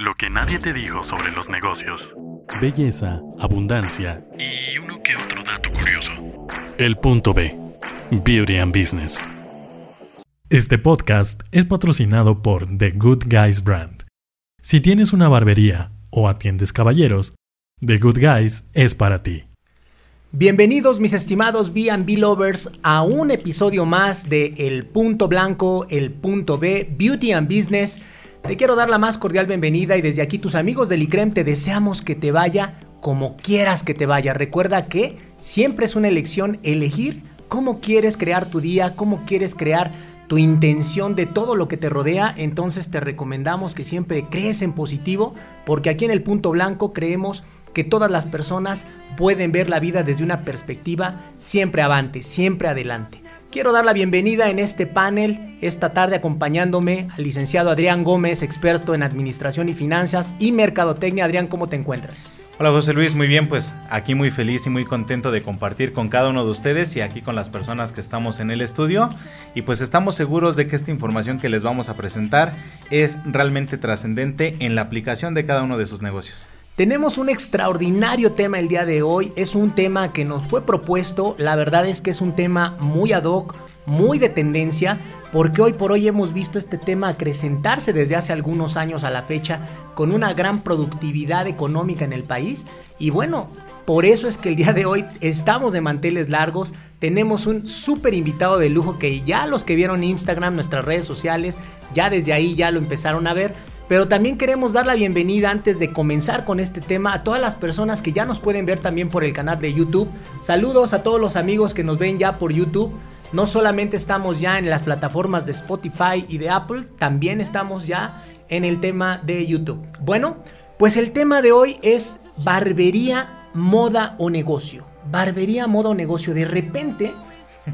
Lo que nadie te dijo sobre los negocios. Belleza, abundancia Y uno que otro dato curioso. El punto B. Beauty and Business. Este podcast es patrocinado por The Good Guys Brand. Si tienes una barbería o atiendes caballeros, The Good Guys es para ti. Bienvenidos mis estimados B&B lovers a un episodio más de El Punto Blanco, El Punto B, Beauty and Business. Te quiero dar la más cordial bienvenida y desde aquí tus amigos del ICREM te deseamos que te vaya como quieras que te vaya. Recuerda que siempre es una elección elegir cómo quieres crear tu día, cómo quieres crear tu intención de todo lo que te rodea, entonces te recomendamos que siempre crees en positivo, porque aquí en el punto blanco creemos que todas las personas pueden ver la vida desde una perspectiva siempre avante, siempre adelante. Quiero dar la bienvenida en este panel esta tarde acompañándome al licenciado Adrián Gómez, experto en administración y finanzas y mercadotecnia. Adrián, ¿cómo te encuentras? Hola José Luis, muy bien, pues aquí muy feliz y muy contento de compartir con cada uno de ustedes y aquí con las personas que estamos en el estudio y pues estamos seguros de que esta información que les vamos a presentar es realmente trascendente en la aplicación de cada uno de sus negocios. Tenemos un extraordinario tema el día de hoy, es un tema que nos fue propuesto, la verdad es que es un tema muy ad hoc, muy de tendencia, porque hoy por hoy hemos visto este tema acrecentarse desde hace algunos años a la fecha con una gran productividad económica en el país. Y bueno, por eso es que el día de hoy estamos de manteles largos, tenemos un súper invitado de lujo que ya los que vieron Instagram, nuestras redes sociales, ya desde ahí ya lo empezaron a ver, pero también queremos dar la bienvenida antes de comenzar con este tema a todas las personas que ya nos pueden ver también por el canal de YouTube. Saludos a todos los amigos que nos ven ya por YouTube. No solamente estamos ya en las plataformas de Spotify y de Apple, también estamos ya en el tema de YouTube. Bueno, pues el tema de hoy es barbería, moda o negocio. Barbería, moda o negocio. De repente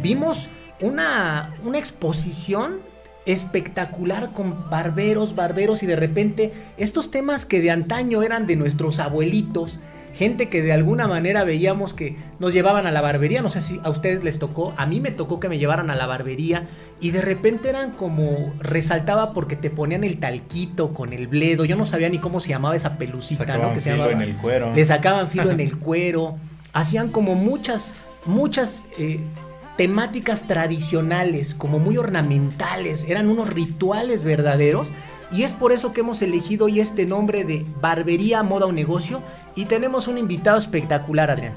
vimos una, una exposición espectacular con barberos, barberos y de repente estos temas que de antaño eran de nuestros abuelitos, gente que de alguna manera veíamos que nos llevaban a la barbería, no sé si a ustedes les tocó, a mí me tocó que me llevaran a la barbería y de repente eran como resaltaba porque te ponían el talquito con el bledo, yo no sabía ni cómo se llamaba esa pelucita, Sacaban ¿no? Que se llamaba. en el cuero. Le sacaban filo en el cuero, hacían como muchas, muchas eh, temáticas tradicionales, como muy ornamentales, eran unos rituales verdaderos. Y es por eso que hemos elegido hoy este nombre de Barbería, Moda o Negocio. Y tenemos un invitado espectacular, Adrián.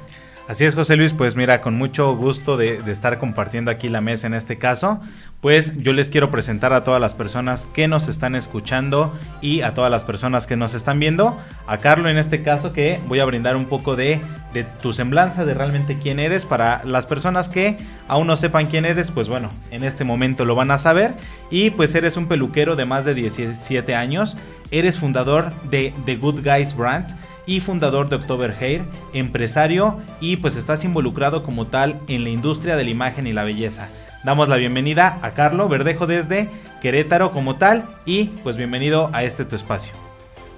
Así es, José Luis, pues mira, con mucho gusto de, estar compartiendo aquí la mesa en este caso, pues yo les quiero presentar a todas las personas que nos están escuchando y a todas las personas que nos están viendo, a Carlos en este caso que voy a brindar un poco de, de tu semblanza, de realmente quién eres, para las personas que aún no sepan quién eres, pues bueno, en este momento lo van a saber, y pues eres un peluquero de más de 17 años, eres fundador de The Good Guys Brand, y fundador de October Hair, empresario y pues estás involucrado como tal en la industria de la imagen y la belleza. Damos la bienvenida a Carlo Verdejo desde Querétaro como tal y pues bienvenido a este tu espacio.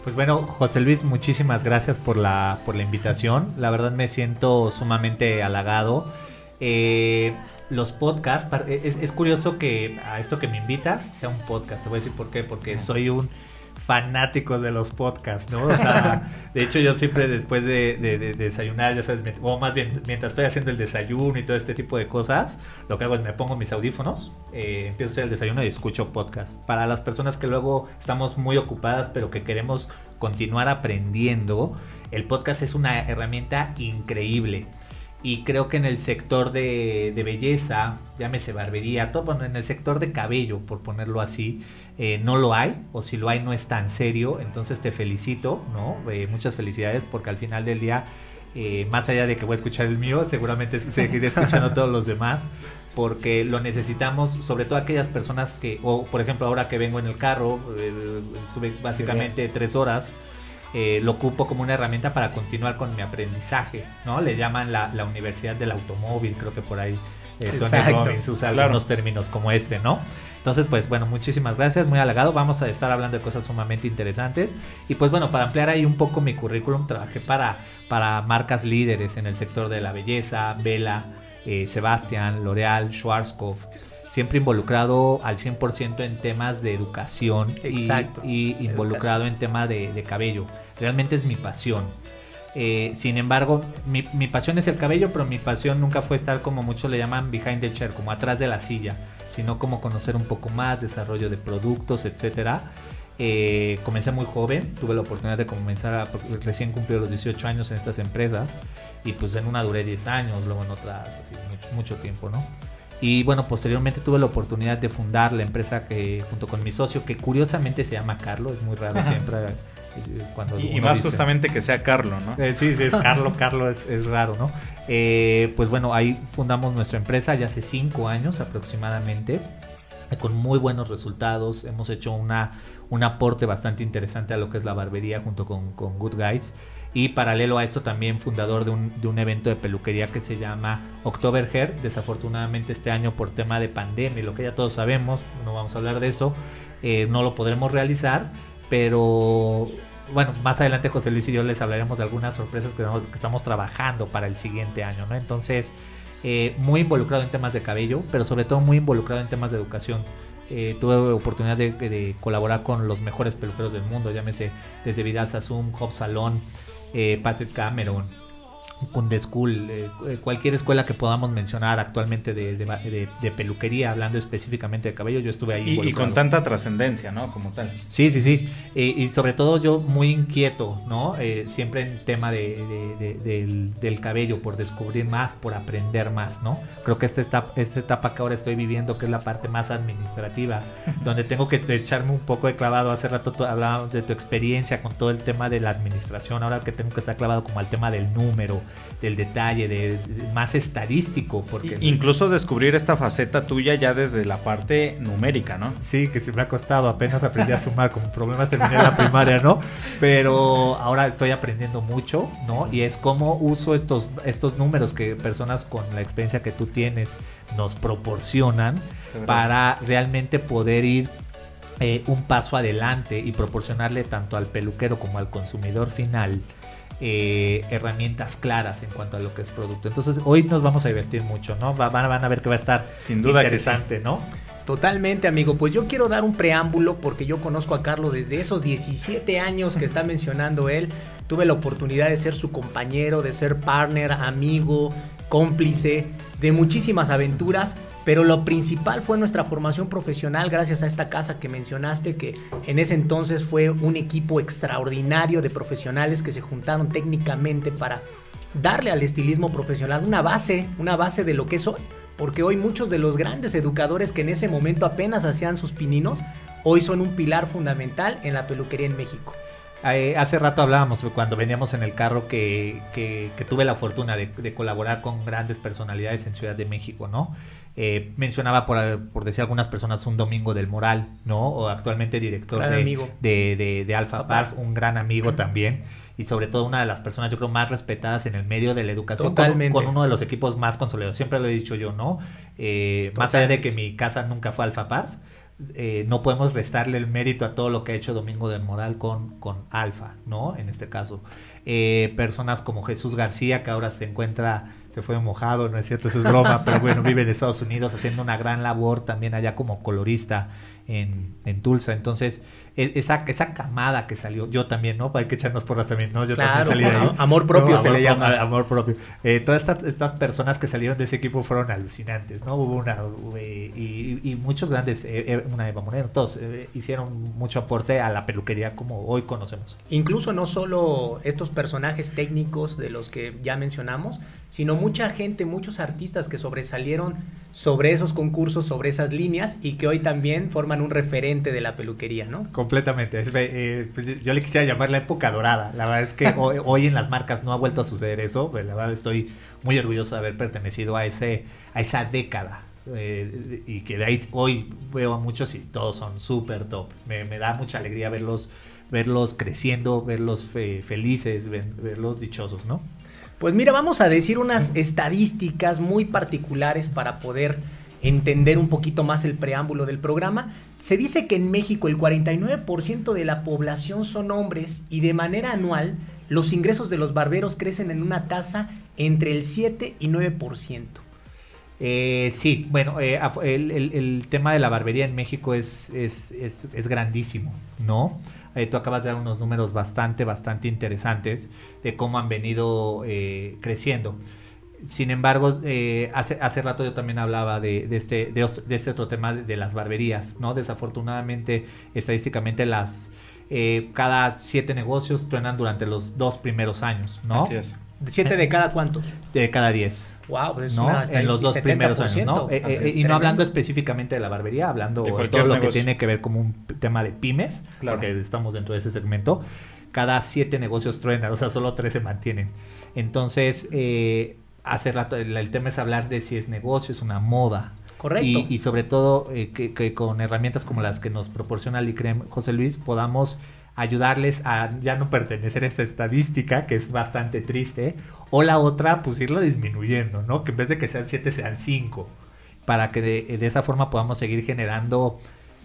Pues bueno, José Luis, muchísimas gracias por la, por la invitación. La verdad me siento sumamente halagado. Eh, los podcasts, es, es curioso que a esto que me invitas sea un podcast. Te voy a decir por qué, porque soy un fanáticos de los podcasts, ¿no? O sea, de hecho yo siempre después de, de, de, desayunar, ya sabes, o más bien mientras estoy haciendo el desayuno y todo este tipo de cosas, lo que hago es me pongo mis audífonos, eh, empiezo a hacer el desayuno y escucho podcast. Para las personas que luego estamos muy ocupadas pero que queremos continuar aprendiendo, el podcast es una herramienta increíble. Y creo que en el sector de, de belleza, llámese barbería, todo bueno, en el sector de cabello, por ponerlo así, eh, no lo hay, o si lo hay no es tan serio, entonces te felicito, ¿no? Eh, muchas felicidades porque al final del día, eh, más allá de que voy a escuchar el mío, seguramente seguiré escuchando todos los demás, porque lo necesitamos, sobre todo aquellas personas que, o por ejemplo ahora que vengo en el carro, estuve básicamente tres horas, eh, lo ocupo como una herramienta para continuar con mi aprendizaje, ¿no? Le llaman la, la Universidad del Automóvil, creo que por ahí eh, Tony Robbins usa claro. algunos términos como este, ¿no? Entonces, pues bueno, muchísimas gracias, muy halagado. Vamos a estar hablando de cosas sumamente interesantes. Y pues bueno, para ampliar ahí un poco mi currículum, trabajé para, para marcas líderes en el sector de la belleza, Vela, eh, Sebastian, L'Oreal, Schwarzkopf, siempre involucrado al 100% en temas de educación Exacto. y, involucrado en tema de, de cabello. Realmente es mi pasión. Eh, sin embargo, mi, mi pasión es el cabello, pero mi pasión nunca fue estar como muchos le llaman behind the chair, como atrás de la silla, sino como conocer un poco más, desarrollo de productos, etcétera. Eh, comencé muy joven, tuve la oportunidad de comenzar, a, recién cumplí los 18 años en estas empresas y pues en una duré 10 años, luego en otra así, mucho, mucho tiempo, ¿no? Y bueno, posteriormente tuve la oportunidad de fundar la empresa que junto con mi socio, que curiosamente se llama Carlos, es muy raro siempre cuando Y, más dice- justamente que sea Carlo, ¿no? eh, sí, sí, es Carlo, Carlo es, es raro, ¿no? Eh, pues bueno, ahí fundamos nuestra empresa ya hace cinco años aproximadamente, con muy buenos resultados. Hemos hecho una, un aporte bastante interesante a lo que es la barbería junto con, con Good Guys. Y paralelo a esto también fundador de un, de un evento de peluquería que se llama October Hair. Desafortunadamente este año por tema de pandemia lo que ya todos sabemos, no vamos a hablar de eso, eh, no lo podremos realizar. Pero bueno, más adelante José Luis y yo les hablaremos de algunas sorpresas que, estamos trabajando para el siguiente año, ¿no? Entonces, eh, muy involucrado en temas de cabello, pero sobre todo muy involucrado en temas de educación. Eh, tuve oportunidad de, colaborar con los mejores peluqueros del mundo, llámese desde Vidal Sassoon, Hop Salon, eh, Patrick Cameron, Kunde School, eh, eh, cualquier escuela que podamos mencionar actualmente de, de- de- de peluquería, hablando específicamente de cabello, yo estuve ahí. Y, y con tanta trascendencia, ¿no? Como tal. Sí, sí, sí. Eh, y sobre todo yo muy inquieto, ¿no? Eh, siempre en tema de, de- de- del, del cabello, por descubrir más, por aprender más, ¿no? Creo que esta etapa, esta etapa que ahora estoy viviendo, que es la parte más administrativa, donde tengo que echarme un poco de clavado. Hace rato tú hablabas de tu experiencia con todo el tema de la administración, ahora que tengo que estar clavado como al tema del número, del detalle, de, de- más estadístico, porque... Incluso descubrir esta faceta tuya ya desde la parte numérica, ¿no? Sí, que se me ha costado, apenas aprendí a sumar, con problemas terminé la primaria, ¿no? Pero ahora estoy aprendiendo mucho, ¿no? Y es cómo uso estos, estos números que personas con la experiencia que tú tienes nos proporcionan para realmente poder ir eh, un paso adelante y proporcionarle tanto al peluquero como al consumidor final eh, herramientas claras en cuanto a lo que es producto. Entonces hoy nos vamos a divertir mucho, ¿no? Va- van, van a ver que va a estar Sin duda interesante, ¿no? Totalmente, amigo. Pues yo quiero dar un preámbulo porque yo conozco a Carlos desde esos 17 años que está mencionando él. Tuve la oportunidad de ser su compañero, de ser partner, amigo, cómplice de muchísimas aventuras. Pero lo principal fue nuestra formación profesional gracias a esta casa que mencionaste, que en ese entonces fue un equipo extraordinario de profesionales que se juntaron técnicamente para darle al estilismo profesional una base, una base de lo que es hoy. Porque hoy muchos de los grandes educadores que en ese momento apenas hacían sus pininos, hoy son un pilar fundamental en la peluquería en México. Eh, hace rato hablábamos cuando veníamos en el carro que, que- tuve la fortuna de colaborar con grandes personalidades en Ciudad de México, ¿no? Eh, mencionaba por, por decir algunas personas un Domingo del Moral, ¿no? O actualmente director Gran de, amigo. de, de, de Alfa Parf. un gran amigo también. Y sobre todo una de las personas, yo creo, más respetadas en el medio de la educación. con- Totalmente. Con, uno de los equipos más consolidados. Siempre lo he dicho yo, ¿no? Eh, más allá de que mi casa nunca fue Alfa Parf, eh, no podemos restarle el mérito a todo lo que ha hecho Domingo del Moral con, con Alfa, ¿no? En este caso. Eh, personas como Jesús García, que ahora se encuentra, se fue mojado, no es cierto, eso es broma, pero bueno, vive en Estados Unidos haciendo una gran labor también allá como colorista en, en Tulsa. Entonces, esa, esa camada que salió, yo también, ¿no? Hay que echarnos porras también, ¿no? Yo Claro, también salí de ahí. amor propio se amor le llama. Amor propio. Eh, todas estas, estas personas que salieron de ese equipo fueron alucinantes, ¿no? Hubo una, eh, y, y muchos grandes, eh, eh, una Eva Moreno, todos eh, hicieron mucho aporte a la peluquería como hoy conocemos. Incluso no solo estos personajes técnicos de los que ya mencionamos, sino mucha gente, muchos artistas que sobresalieron sobre esos concursos, sobre esas líneas y que hoy también forman un referente de la peluquería, ¿no? Completamente. Eh, pues, yo le quisiera llamar la época dorada. La verdad es que hoy, hoy en las marcas no ha vuelto a suceder eso. Pues, la verdad estoy muy orgulloso de haber pertenecido a ese a esa década. eh, y que de ahí hoy veo a muchos y todos son súper top. Me, me da mucha alegría verlos verlos creciendo, verlos fe- felices, verlos dichosos, ¿no? Pues mira, vamos a decir unas estadísticas muy particulares para poder entender un poquito más el preámbulo del programa. Se dice que en México el 49% de la población son hombres y de manera anual los ingresos de los barberos crecen en una tasa entre el 7 y 9%. Eh, sí, bueno, eh, el, tema de la barbería en México es, es, es- es grandísimo, ¿no? Eh, tú acabas de dar unos números bastante, bastante interesantes de cómo han venido eh, creciendo. Sin embargo, eh, hace, hace rato yo también hablaba de, de este, de, este otro tema de, de las barberías, ¿no? Desafortunadamente, estadísticamente, las eh, cada siete negocios truenan durante los dos primeros años, ¿no? Así es. ¿Siete de cada cuántos? De cada diez. Wow, es ¿no? una en los dos primeros años, ¿no? 70%. Eh, eh, es, y no hablando específicamente de la barbería, hablando De todo lo que tiene que ver como un tema de pymes, Claro. porque estamos dentro de ese segmento. Cada siete negocios truenan, o sea, solo tres se mantienen. Entonces, eh, hace rato el, el tema es hablar de si es negocio, es una moda. Correcto. Y, y sobre todo eh, que, que con herramientas como las que nos proporciona Licrem José Luis podamos ayudarles a ya no pertenecer a esta estadística que es bastante triste o la otra pues irlo disminuyendo, ¿no? Que en vez de que sean siete sean cinco para que de, de esa forma podamos seguir generando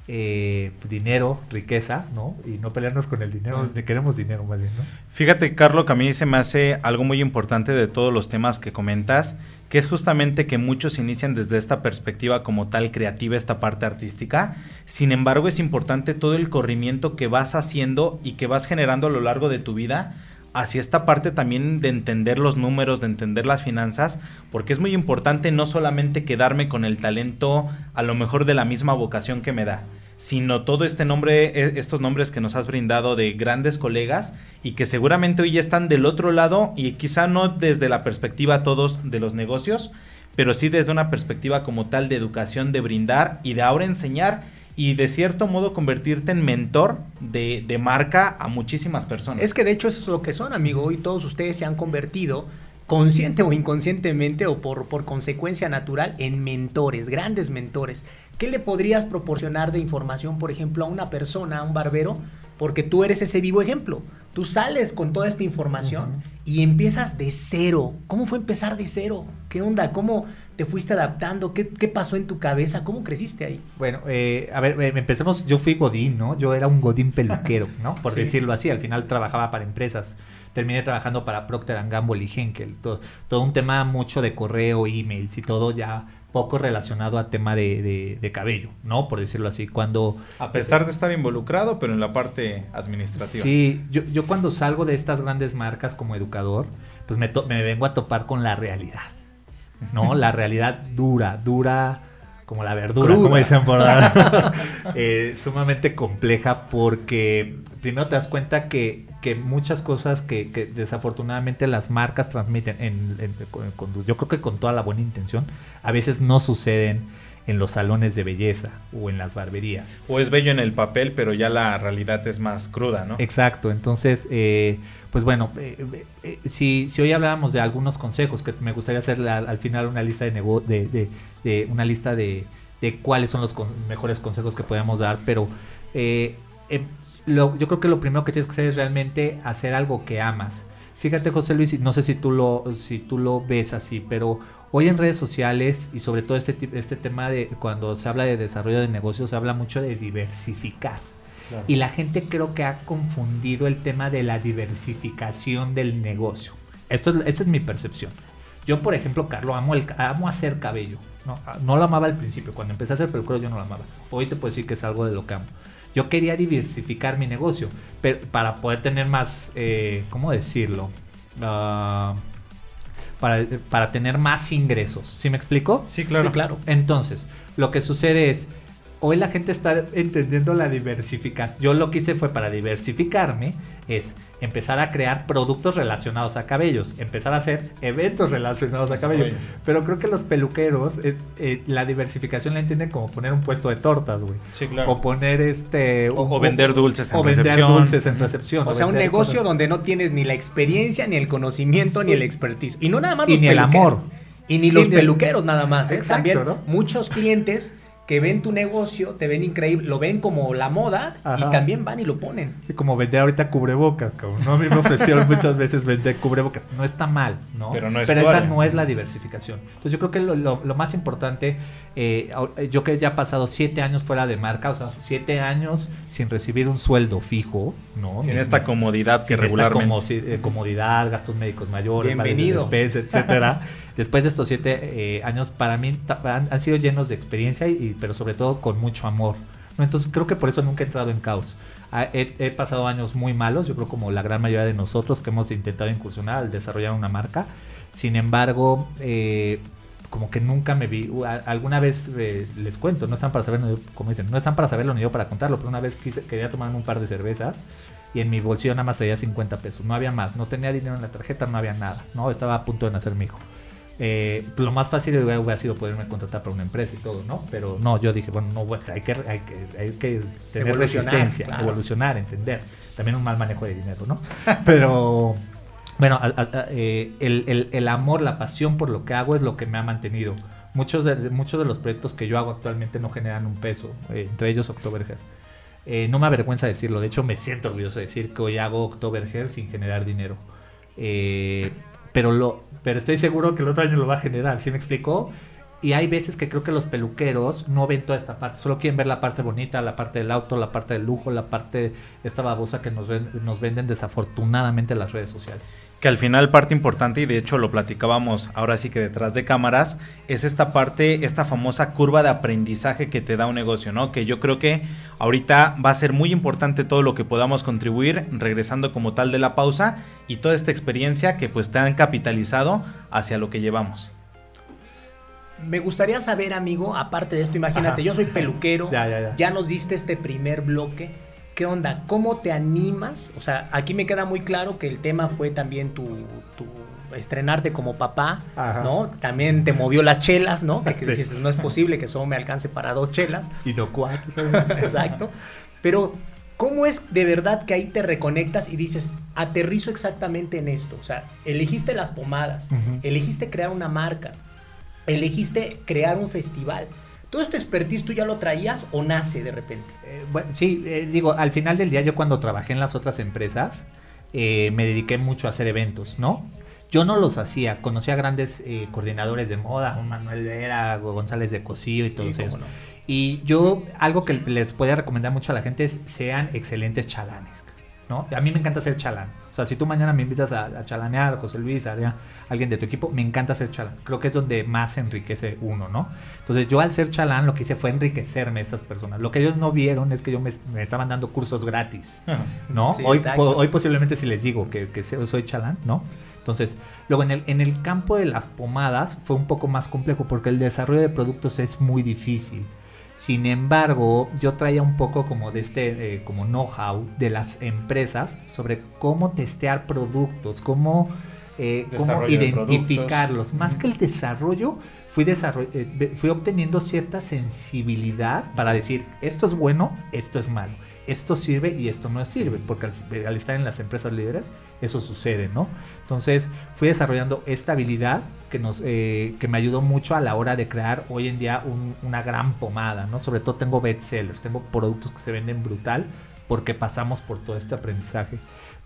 eh, dinero, riqueza, ¿no? Y no pelearnos con el dinero, queremos dinero más bien, ¿no? Fíjate, Carlos, que a mí se me hace algo muy importante de todos los temas que comentas, que es justamente que muchos inician desde esta perspectiva como tal creativa, esta parte artística. Sin embargo, es importante todo el corrimiento que vas haciendo y que vas generando a lo largo de tu vida hacia esta parte también de entender los números, de entender las finanzas, porque es muy importante no solamente quedarme con el talento a lo mejor de la misma vocación que me da, sino todo este nombre, e- estos nombres que nos has brindado de grandes colegas y que seguramente hoy ya están del otro lado y quizá no desde la perspectiva todos de los negocios, pero sí desde una perspectiva como tal de educación, de brindar y de ahora enseñar y de cierto modo convertirte en mentor de, de marca a muchísimas personas. Es que de hecho eso es lo que son, amigo. Y todos ustedes se han convertido, consciente o inconscientemente o por, por consecuencia natural, en mentores, grandes mentores. ¿Qué le podrías proporcionar de información, por ejemplo, a una persona, a un barbero? Porque tú eres ese vivo ejemplo. Tú sales con toda esta información y empiezas de cero. ¿Cómo fue empezar de cero? ¿Qué onda? ¿Cómo te fuiste adaptando? ¿Qué, qué pasó en tu cabeza? ¿Cómo creciste ahí? Bueno, eh, a ver, eh, empecemos, yo fui Godín, ¿no? Yo era un Godín peluquero, ¿no? Por Sí. decirlo así, al final trabajaba para empresas. Terminé trabajando para Procter Gamble y Henkel. Todo, todo un tema mucho de correo, emails y todo ya poco relacionado a tema de, de- de cabello, ¿no? Por decirlo así. Cuando... a pesar de estar involucrado, pero en la parte administrativa. Sí, yo, yo cuando salgo de estas grandes marcas como educador, pues me, to- me vengo a topar con la realidad, ¿no? La realidad dura, dura como la verdura, Cruda. como dicen por ahí. Eh, sumamente compleja porque primero te das cuenta que, que muchas cosas que, que desafortunadamente las marcas transmiten, en, en- con- yo creo que con toda la buena intención, a veces no suceden en los salones de belleza o en las barberías. O es bello en el papel, pero ya la realidad es más cruda, ¿no? Exacto, entonces, eh, pues bueno, eh, eh, si, si hoy hablábamos de algunos consejos, que me gustaría hacer al, al final una lista de, nego- de, de- de- una lista de, de cuáles son los con- mejores consejos que podemos dar, pero eh, eh, lo- yo creo que lo primero que tienes que hacer es realmente hacer algo que amas. Fíjate, José Luis, y no sé si tú lo, si tú lo ves así, pero hoy en redes sociales y sobre todo este, este tema de cuando se habla de desarrollo de negocios, se habla mucho de diversificar. Y la gente creo que ha confundido el tema de la diversificación del negocio. Esto es, esta es mi percepción. Yo, por ejemplo, Carlos, amo, el, amo hacer cabello. No, no lo amaba al principio. Cuando empecé a hacer peluquero yo no lo amaba. Hoy te puedo decir que es algo de lo que amo. Yo quería diversificar mi negocio, pero para poder tener más, eh, ¿cómo decirlo? Ah, para, para tener más ingresos. ¿Sí me explico? Sí, claro. Sí, claro. Entonces, lo que sucede es, hoy la gente está entendiendo la diversificación. Yo lo que hice fue para diversificarme, es empezar a crear productos relacionados a cabellos, empezar a hacer eventos relacionados a cabello. Oye. Pero creo que los peluqueros, eh, eh, la diversificación la entienden como poner un puesto de tortas, güey. Sí, claro. O poner este... O- vender dulces en o vender recepción. dulces en recepción. O sea, un negocio cosas. donde no tienes ni la experiencia, ni el conocimiento, ni el expertise. Y no nada más Y los ni el amor. Y ni los Y peluqueros nada más. ¿eh? Exacto, También ¿no? muchos clientes que ven tu negocio, te ven increíble, lo ven como la moda Ajá. y también van y lo ponen. Sí, como vender ahorita cubrebocas, cabrón, ¿no? A mí me ofrecieron muchas veces vender cubrebocas. No está mal, ¿no? Pero no es esa tuario. no es la diversificación. Entonces yo creo que lo, lo- lo más importante, eh, au- yo que ya he pasado siete años fuera de marca, o sea, siete años sin recibir un sueldo fijo, ¿no? Sin Ni- esta comodidad que sin esta regularmente. eh, comodidad, gastos médicos mayores, Bienvenido. despensa, etcétera. después de estos siete eh, años, para mí han, sido llenos de experiencia, y, pero sobre todo con mucho amor. Entonces creo que por eso nunca he entrado en caos. Ah, He, pasado años muy malos, yo creo como la gran mayoría de nosotros que hemos intentado incursionar al desarrollar una marca. Sin embargo, eh, como que nunca me vi. Alguna vez eh, les cuento, no están para saberlo, como dicen, no están para saberlo ni yo para contarlo, pero una vez quise, quería tomarme un par de cervezas y en mi bolsillo nada más traía 50 pesos, no había más, no tenía dinero en la tarjeta, no había nada, no estaba a punto de nacer mi hijo. Eh, lo más fácil hubiera, sido poderme contratar para una empresa y todo, ¿no? Pero no, yo dije, bueno, no, hay que, hay que, hay que tener Evolucionar, resistencia, claro. evolucionar, entender. También un mal manejo de dinero, ¿no? Pero, bueno, a- a- eh, el, el- el amor, la pasión por lo que hago es lo que me ha mantenido. Muchos de, muchos de los proyectos que yo hago actualmente no generan un peso, eh, entre ellos Oktoberhead. Eh, no me avergüenza decirlo, de hecho me siento orgulloso de decir que hoy hago Oktoberhead sin generar dinero. Eh, pero, lo, pero estoy seguro que el otro año lo va a generar, ¿sí me explicó? Y hay veces que creo que los peluqueros no ven toda esta parte, solo quieren ver la parte bonita, la parte del auto, la parte del lujo, la parte esta babosa que nos, ven- nos venden desafortunadamente en las redes sociales. Que al final parte importante, y de hecho lo platicábamos ahora sí que detrás de cámaras, es esta parte, esta famosa curva de aprendizaje que te da un negocio, ¿no? Que yo creo que ahorita va a ser muy importante todo lo que podamos contribuir, regresando como tal de la pausa, y toda esta experiencia que pues te han capitalizado hacia lo que llevamos. Me gustaría saber, amigo, aparte de esto, imagínate, Ajá. yo soy peluquero, Ya, ya, ya. nos diste este primer bloque. ¿Qué onda? ¿Cómo te animas? O sea, aquí me queda muy claro que el tema fue también tu, tu estrenarte como papá, Ajá. ¿no? También te movió las chelas, ¿no? Que, que Sí. dijiste, no es posible que solo me alcance para dos chelas. Y no cuatro. Exacto. Pero, ¿cómo es de verdad que ahí te reconectas y dices, aterrizo exactamente en esto? O sea, elegiste las pomadas, elegiste crear una marca, elegiste crear un festival. ¿Todo este expertise tú ya lo traías o nace de repente? Eh, bueno, sí, eh, digo, al final del día yo cuando trabajé en las otras empresas eh, me dediqué mucho a hacer eventos, ¿no? Yo no los hacía, conocía a grandes coordinadores de moda, un Manuel Vera, González de Cosío y todos Sí, ellos. no. Y yo, algo que les podría recomendar mucho a la gente es sean excelentes chalanes, ¿no? A mí me encanta ser chalán. O sea, si tú mañana me invitas a, a chalanear, José Luis, a alguien de tu equipo, me encanta ser chalán. Creo que es donde más enriquece uno, ¿no? Entonces yo al ser chalán lo que hice fue enriquecerme a estas personas. Lo que ellos no vieron es que yo me, me estaban dando cursos gratis, ¿no? Sí, hoy, po- hoy posiblemente si les digo que, que se- soy chalán, ¿no? Entonces, luego en el, en el campo de las pomadas fue un poco más complejo porque el desarrollo de productos es muy difícil. Sin embargo, yo traía un poco como de este eh, como know-how de las empresas sobre cómo testear productos, cómo, eh, cómo identificarlos. Más que el desarrollo, fui, desarroll- eh, fui obteniendo cierta sensibilidad para decir, esto es bueno, esto es malo, esto sirve y esto no sirve, porque al, al estar en las empresas líderes, eso sucede, ¿no? Entonces fui desarrollando esta habilidad que, nos, eh, que me ayudó mucho a la hora de crear hoy en día un- una gran pomada, ¿no? Sobre todo tengo bestsellers, tengo productos que se venden brutal porque pasamos por todo este aprendizaje.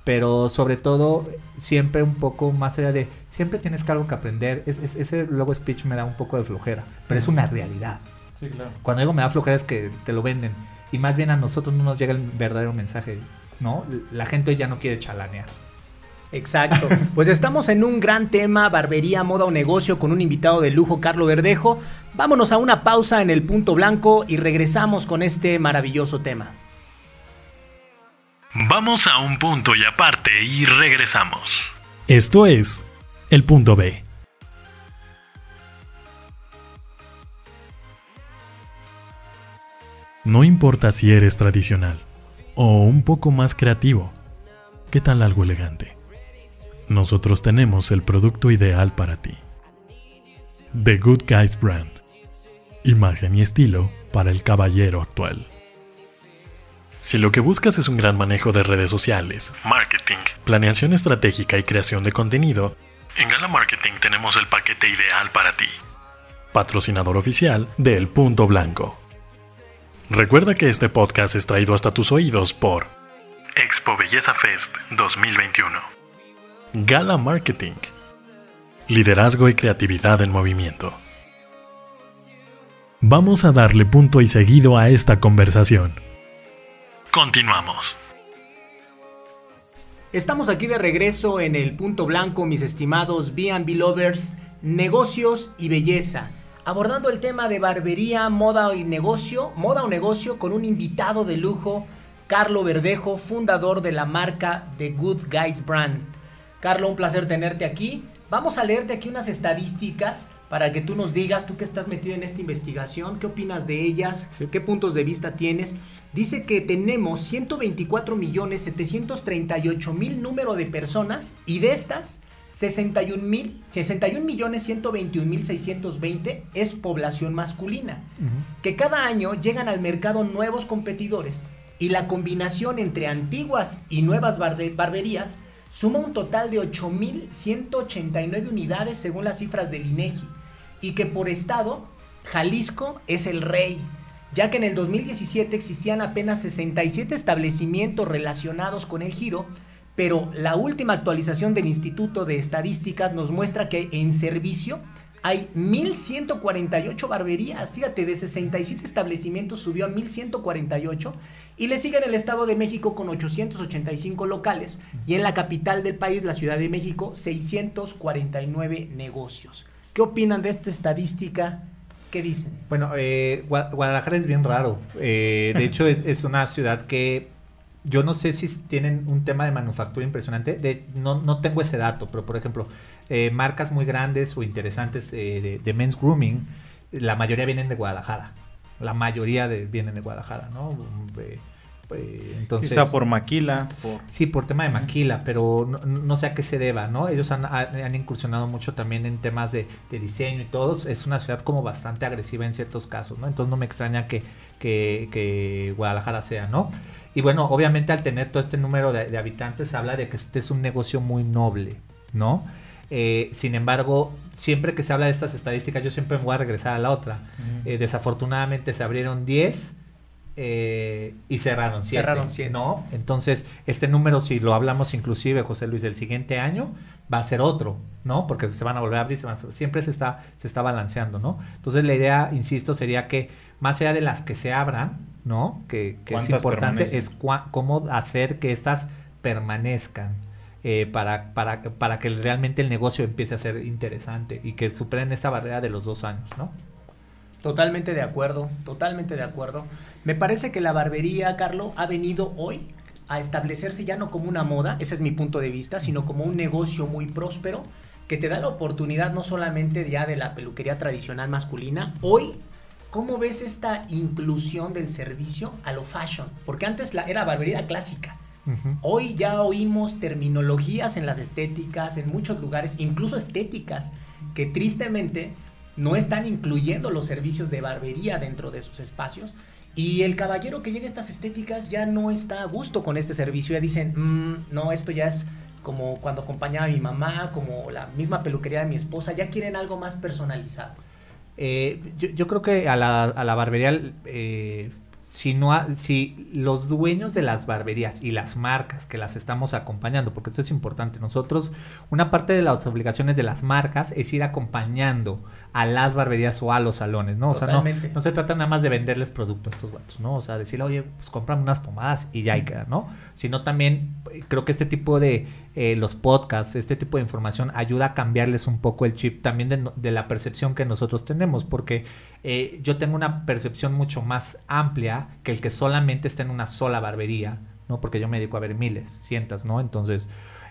Pero sobre todo, siempre un poco más allá de, siempre tienes que algo que aprender. Es- es- ese luego speech me da un poco de flojera, pero es una realidad. Sí, claro. Cuando digo me da flojera es que te lo venden. Y más bien a nosotros no nos llega el verdadero mensaje, ¿no? La gente ya no quiere chalanear. Exacto. Pues estamos en un gran tema, barbería, moda o negocio, con un invitado de lujo, Carlo Verdejo. Vámonos a una pausa en el punto blanco y regresamos con este maravilloso tema. Vamos a un punto y aparte y regresamos. Esto es el punto B. No importa si eres tradicional o un poco más creativo, ¿qué tal algo elegante? Nosotros tenemos el producto ideal para ti. The Good Guys Brand. Imagen y estilo para el caballero actual. Si lo que buscas es un gran manejo de redes sociales, Marketing. planeación estratégica y creación de contenido, En Gala Marketing tenemos el paquete ideal para ti. patrocinador oficial de El Punto Blanco. Recuerda que este podcast es traído hasta tus oídos por Expo Belleza Fest 2021. Gala Marketing. Liderazgo y creatividad en movimiento. Vamos a darle punto y seguido a esta conversación. Continuamos. Estamos aquí de regreso en el punto blanco, mis estimados B&B lovers. negocios y belleza. Abordando el tema de barbería, moda y negocio, moda o negocio con un invitado de lujo, Carlo Verdejo, fundador de la marca The Good Guys Brand. Carlo, un placer tenerte aquí. Vamos a leerte aquí unas estadísticas para que tú nos digas, tú que estás metido en esta investigación, qué opinas de ellas, qué puntos de vista tienes. Dice que tenemos 124 millones 738 mil número de personas y de estas 61 mil 61 millones 121 mil 620 es población masculina. Que cada año llegan al mercado nuevos competidores y la combinación entre antiguas y nuevas barberías suma un total de 8.189 unidades según las cifras del INEGI y que por estado Jalisco es el rey, ya que en el 2017 existían apenas 67 establecimientos relacionados con el giro, pero la última actualización del Instituto de Estadísticas nos muestra que en servicio hay 1148 barberías. Fíjate, de 67 establecimientos subió a 1148 y le sigue en el Estado de México con 885 locales y en la capital del país, la Ciudad de México, 649 negocios. ¿Qué opinan de esta estadística? ¿Qué dicen? Bueno, eh, Guadalajara es bien raro. Eh, de hecho, es, una ciudad que yo no sé si tienen un tema de manufactura impresionante. De, no, no tengo ese dato, pero por ejemplo, eh, marcas muy grandes o interesantes de, de, men's grooming, la mayoría vienen de Guadalajara. La mayoría de, vienen de Guadalajara, ¿no? Eh, entonces, Quizá por maquila. Sí, por tema de maquila, pero no, sé a qué se deba, ¿no? Ellos han, incursionado mucho también en temas de, diseño y todo. Es una ciudad como bastante agresiva en ciertos casos, ¿no? Entonces no me extraña que, que, Guadalajara sea, ¿no? Y bueno, obviamente al tener todo este número de, habitantes habla de que este es un negocio muy noble, ¿no? Eh, sin embargo, siempre que se habla de estas estadísticas, yo siempre me voy a regresar a la otra. Eh, desafortunadamente se abrieron 10 eh, y cerraron siete. Cerraron ¿no? Entonces, este número, si lo hablamos inclusive, José Luis, el siguiente año, va a ser otro, ¿no? Porque se van a volver a abrir, siempre se está, se está balanceando, ¿no? Entonces, la idea, insisto, sería que más allá de las que se abran, ¿no? Que, es importante, es cómo hacer que estas permanezcan. Eh, para, para, para que realmente el negocio empiece a ser interesante y que superen esta barrera de los dos años, ¿no? Totalmente de acuerdo, totalmente de acuerdo. Me parece que la barbería, Carlo, ha venido hoy a establecerse ya no como una moda, ese es mi punto de vista, sino como un negocio muy próspero que te da la oportunidad no solamente ya de la peluquería tradicional masculina, hoy ¿Cómo ves esta inclusión del servicio a lo fashion? Porque antes la, era barbería clásica. Hoy ya oímos terminologías en las estéticas, en muchos lugares, incluso estéticas, que tristemente no están incluyendo los servicios de barbería dentro de sus espacios y el caballero que llega a estas estéticas ya no está a gusto con este servicio. Ya dicen, mm, no, esto ya es como cuando acompañaba a mi mamá, como la misma peluquería de mi esposa. Ya quieren algo más personalizado. Eh, yo, creo que a la, a la barbería eh, si, no si los dueños de las barberías y las marcas que las estamos acompañando, porque esto es importante, nosotros, una parte de las obligaciones de las marcas es ir acompañando a las barberías o a los salones, ¿no? O sea, no, no, se trata nada más de venderles productos a estos vatos, ¿no? O sea, decirle, oye, pues compran unas pomadas y ya hay queda, ¿no? Sino también eh, creo que este tipo de eh, los podcasts, este tipo de información ayuda a cambiarles un poco el chip también de, de la percepción que nosotros tenemos, porque eh, yo tengo una percepción mucho más amplia que el que solamente está en una sola barbería, ¿no? Porque yo me dedico a ver miles, cientos, ¿no? Entonces,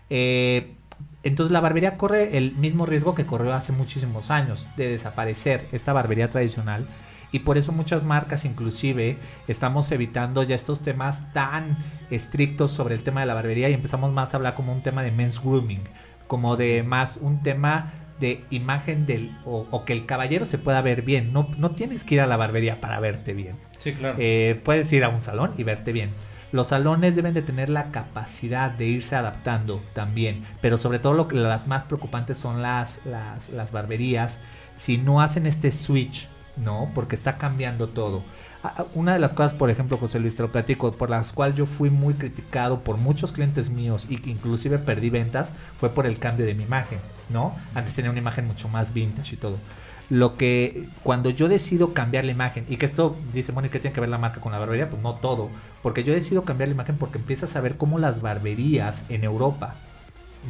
eh, entonces la barbería corre el mismo riesgo que corrió hace muchísimos años de desaparecer esta barbería tradicional y por eso muchas marcas inclusive estamos evitando ya estos temas tan estrictos sobre el tema de la barbería y empezamos más a hablar como un tema de men's grooming, como de más un tema de imagen del o, que el caballero se pueda ver bien. No, no tienes que ir a la barbería para verte bien. Sí, claro. Eh, puedes ir a un salón y verte bien. Los salones deben de tener la capacidad de irse adaptando también, pero sobre todo lo que las más preocupantes son las, las, barberías. Si no hacen este switch, ¿no? Porque está cambiando todo. Una de las cosas, por ejemplo, José Luis, te lo platico, por las cuales yo fui muy criticado por muchos clientes míos y que inclusive perdí ventas, fue por el cambio de mi imagen, ¿no? Antes tenía una imagen mucho más vintage y todo lo que cuando yo decido cambiar la imagen y que esto dice, bueno, ¿y qué tiene que ver la marca con la barbería? Pues no todo, porque yo decido cambiar la imagen porque empiezas a ver cómo las barberías en Europa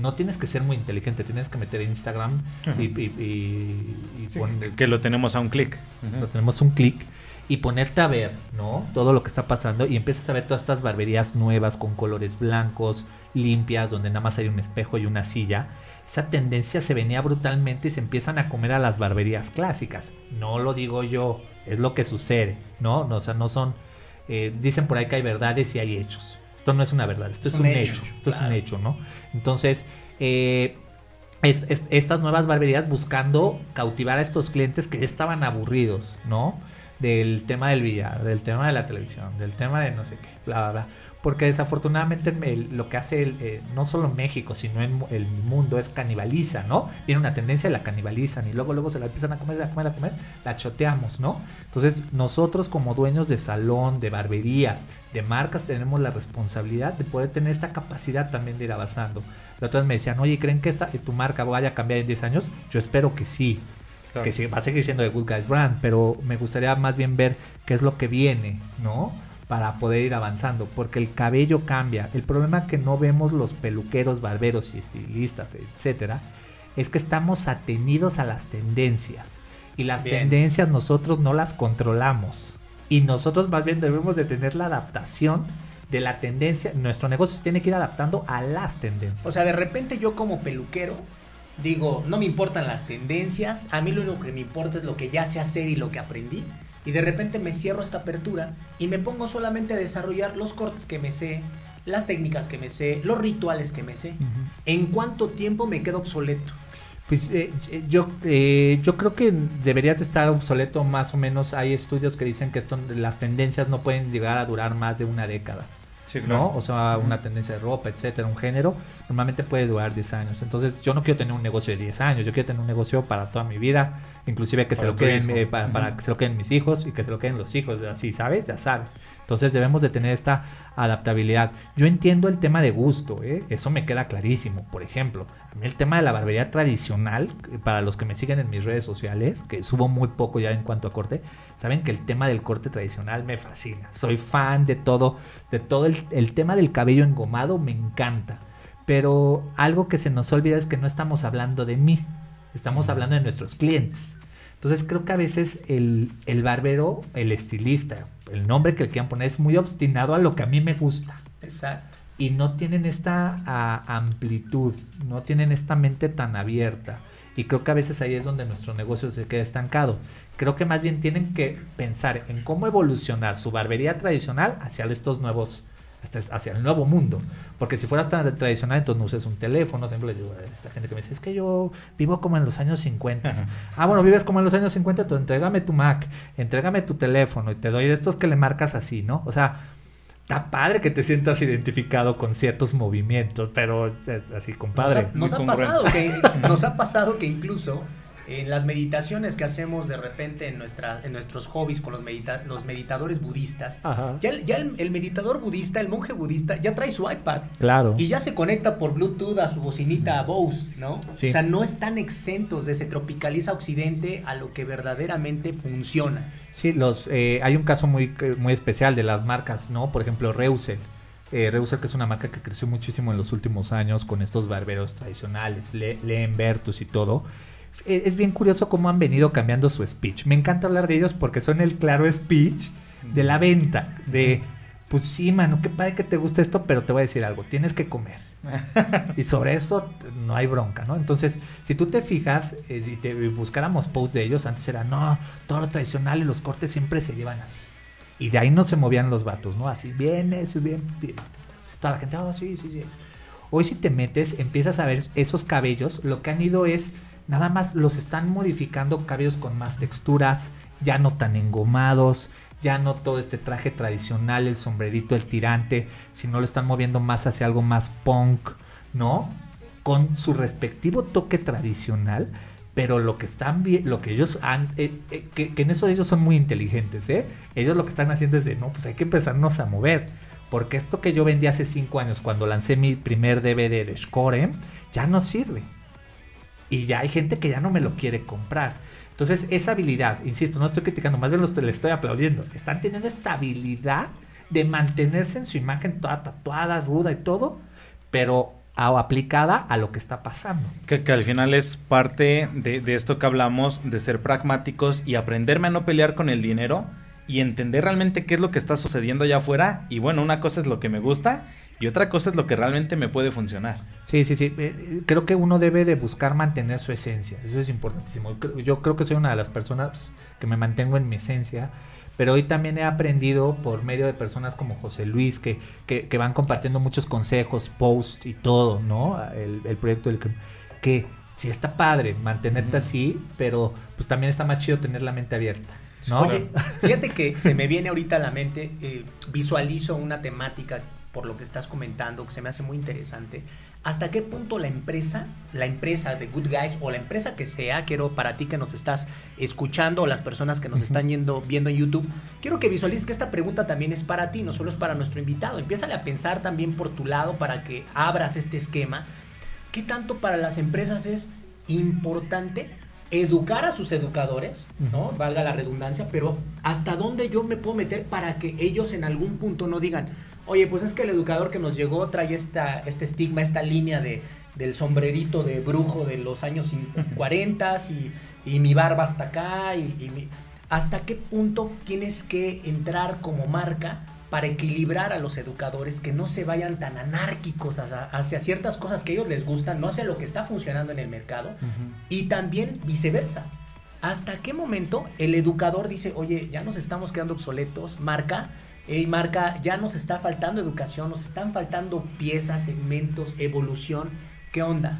No tienes que ser muy inteligente, tienes que meter Instagram y, y- y- y Sí, poner- que lo tenemos a un clic. lo tenemos un clic y ponerte a ver, ¿no? Todo lo que está pasando y empiezas a ver todas estas barberías nuevas con colores blancos, limpias, donde nada más hay un espejo y una silla. Esa tendencia se venía brutalmente y se empiezan a comer a las barberías clásicas. No lo digo yo, es lo que sucede, ¿no? no o sea, no son... eh, dicen por ahí que hay verdades y hay hechos. Esto no es una verdad, esto es, un, hecho, Esto es un hecho, ¿no? Entonces, eh, es- es- estas nuevas barberías buscando cautivar a estos clientes que ya estaban aburridos, ¿no? Del tema del billar, del tema de la televisión, del tema de no sé qué, bla, bla, bla. Porque desafortunadamente el- lo que hace el, eh, no solo México, sino en mu- el mundo es canibaliza, ¿no? Viene una tendencia y la canibalizan y luego luego se la empiezan a comer, a comer, a comer, la choteamos, ¿no? Entonces nosotros como dueños de salón, de barberías, de marcas, tenemos la responsabilidad de poder tener esta capacidad también de ir avanzando. La otra vez me decían, oye, ¿creen que esta, eh, tu marca vaya a cambiar en 10 años? Yo espero que sí, Claro. que sí, va a seguir siendo de Good Guys Brand, pero me gustaría más bien ver qué es lo que viene, ¿no? Para poder ir avanzando, porque el cabello cambia. El problema que no vemos los peluqueros, barberos y estilistas, etcétera, es que estamos atenidos a las tendencias. Y las Bien. tendencias nosotros no las controlamos. Y nosotros más bien debemos de tener la adaptación de la tendencia. Nuestro negocio se tiene que ir adaptando a las tendencias. O sea, de repente yo como peluquero digo, no me importan las tendencias, a mí lo único que me importa es lo que ya sé hacer y lo que aprendí. Y de repente me cierro esta apertura y me pongo solamente a desarrollar los cortes que me sé, las técnicas que me sé, los rituales que me sé. Ujú. ¿En cuánto tiempo me quedo obsoleto? Pues eh, yo, eh, yo creo que deberías de estar obsoleto más o menos. Hay estudios que dicen que esto, las tendencias no pueden llegar a durar más de una década. Sí, ¿no? O sea, una tendencia de ropa, etcétera, un género, normalmente puede durar 10 años. Entonces, yo no quiero tener un negocio de 10 años, yo quiero tener un negocio para toda mi vida, inclusive que se lo queden, eh, para, que se lo queden mis hijos y que se lo queden los hijos, así, ¿sabes? Ya sabes. Entonces, debemos de tener esta adaptabilidad. Yo entiendo el tema de gusto, ¿eh? Eso me queda clarísimo. Por ejemplo, a mí el tema de la barbería tradicional, eh, para los que me siguen en mis redes sociales, que subo muy poco ya en cuanto a corte, saben que el tema del corte tradicional me fascina. Soy fan de todo, de todo el, el tema del cabello engomado, me encanta. Pero algo que se nos olvida es que no estamos hablando de mí, estamos hablando de nuestros clientes. Entonces creo que a veces el, el barbero, el estilista, el nombre que le quieran poner es muy obstinado a lo que a mí me gusta Exacto. y no tienen esta ah, amplitud, no tienen esta mente tan abierta. Y creo que a veces ahí es donde nuestro negocio se queda estancado. Creo que más bien tienen que pensar en cómo evolucionar su barbería tradicional hacia estos nuevos, hacia- hacia el nuevo mundo. Porque si fueras tan tradicional, entonces no uses un teléfono. Siempre le digo a esta gente que me dice, es que yo vivo como en los años 50. Ajá. Ah, bueno, vives como en los años 50, entonces entrégame tu Mac, entrégame tu teléfono y te doy de estos que le marcas así, ¿no? O sea, está padre que te sientas identificado con ciertos movimientos, pero es así, compadre. Nos ha, nos pasado que nos ha pasado que incluso en las meditaciones que hacemos de repente en nuestra en nuestros hobbies con los medita- los meditadores budistas, Ajá. ya, el, ya el- el meditador budista, el monje budista ya trae su iPad Claro. y ya se conecta por Bluetooth a su bocinita Bose, ¿no? Sí. O sea, no están exentos de se tropicaliza Occidente a lo que verdaderamente funciona. Sí, los, eh, hay un caso muy, eh, muy especial de las marcas, ¿no? Por ejemplo, Reusel. Eh, Reusel, que es una marca que creció muchísimo en los últimos años con estos barberos tradicionales, Le Leen y todo. Eh, es bien curioso cómo han venido cambiando su speech. Me encanta hablar de ellos porque son el claro speech de la venta. De, pues sí, mano, qué padre que te gusta esto, pero te voy a decir algo, tienes que comer. y sobre eso no hay bronca, ¿no? Entonces, si tú te fijas eh, y te buscáramos posts de ellos, antes era, no, todo lo tradicional y los cortes siempre se llevan así. Y de ahí no se movían los vatos, ¿no? Así, bien, eso, bien, bien. Toda la gente, oh, sí, sí, sí. Hoy si te metes, empiezas a ver esos cabellos, lo que han ido es, nada más los están modificando cabellos con más texturas, ya no tan engomados, ya no todo este traje tradicional, el sombrerito, el tirante, sino lo están moviendo más hacia algo más punk, ¿no? Con su respectivo toque tradicional, pero lo que están vi- lo que ellos han, eh, eh, que, que en eso ellos son muy inteligentes, ¿eh? Ellos lo que están haciendo es de, no, pues hay que empezarnos a mover. Porque esto que yo vendí hace 5 años cuando lancé mi primer DVD de Score, ya no sirve. Y ya hay gente que ya no me lo quiere comprar. Entonces, esa habilidad, insisto, no estoy criticando, más bien le estoy aplaudiendo. Están teniendo esta habilidad de mantenerse en su imagen toda tatuada, ruda y todo, pero aplicada a lo que está pasando. Que, que al final es parte de, de esto que hablamos, de ser pragmáticos y aprenderme a no pelear con el dinero y entender realmente qué es lo que está sucediendo allá afuera. Y bueno, una cosa es lo que me gusta y otra cosa es lo que realmente me puede funcionar. Sí, sí, sí. Eh, eh, Creo que uno debe de buscar mantener su esencia. Eso es importantísimo. Yo creo que soy una de las personas que me mantengo en mi esencia. Pero hoy también he aprendido por medio de personas como José Luis, que, que, que van compartiendo muchos consejos, posts y todo, ¿no? El, el proyecto del que, que sí está padre mantenerte así, pero pues también está más chido tener la mente abierta, ¿no? Oye, fíjate que se me viene ahorita a la mente, eh, visualizo una temática por lo que estás comentando que se me hace muy interesante. ¿Hasta qué punto la empresa, la empresa de Good Guys o la empresa que sea, quiero para ti que nos estás escuchando o las personas que nos están yendo, viendo en YouTube, quiero que visualices que esta pregunta también es para ti, no solo es para nuestro invitado. Empiézale a pensar también por tu lado para que abras este esquema. ¿Qué tanto para las empresas es importante educar a sus educadores, ¿no? Valga la redundancia, pero hasta dónde yo me puedo meter para que ellos en algún punto no digan, oye, pues es que el educador que nos llegó trae esta, este estigma, esta línea de, del sombrerito de brujo de los años 40 y, y mi barba hasta acá y, y mi- ¿Hasta qué punto tienes que entrar como marca para equilibrar a los educadores que no se vayan tan anárquicos hacia, hacia ciertas cosas que a ellos les gustan, no hacia lo que está funcionando en el mercado? Y también viceversa. ¿Hasta qué momento el educador dice, oye, ya nos estamos quedando obsoletos, marca? Hey, marca, ya nos está faltando educación, nos están faltando piezas, segmentos, evolución. ¿Qué onda?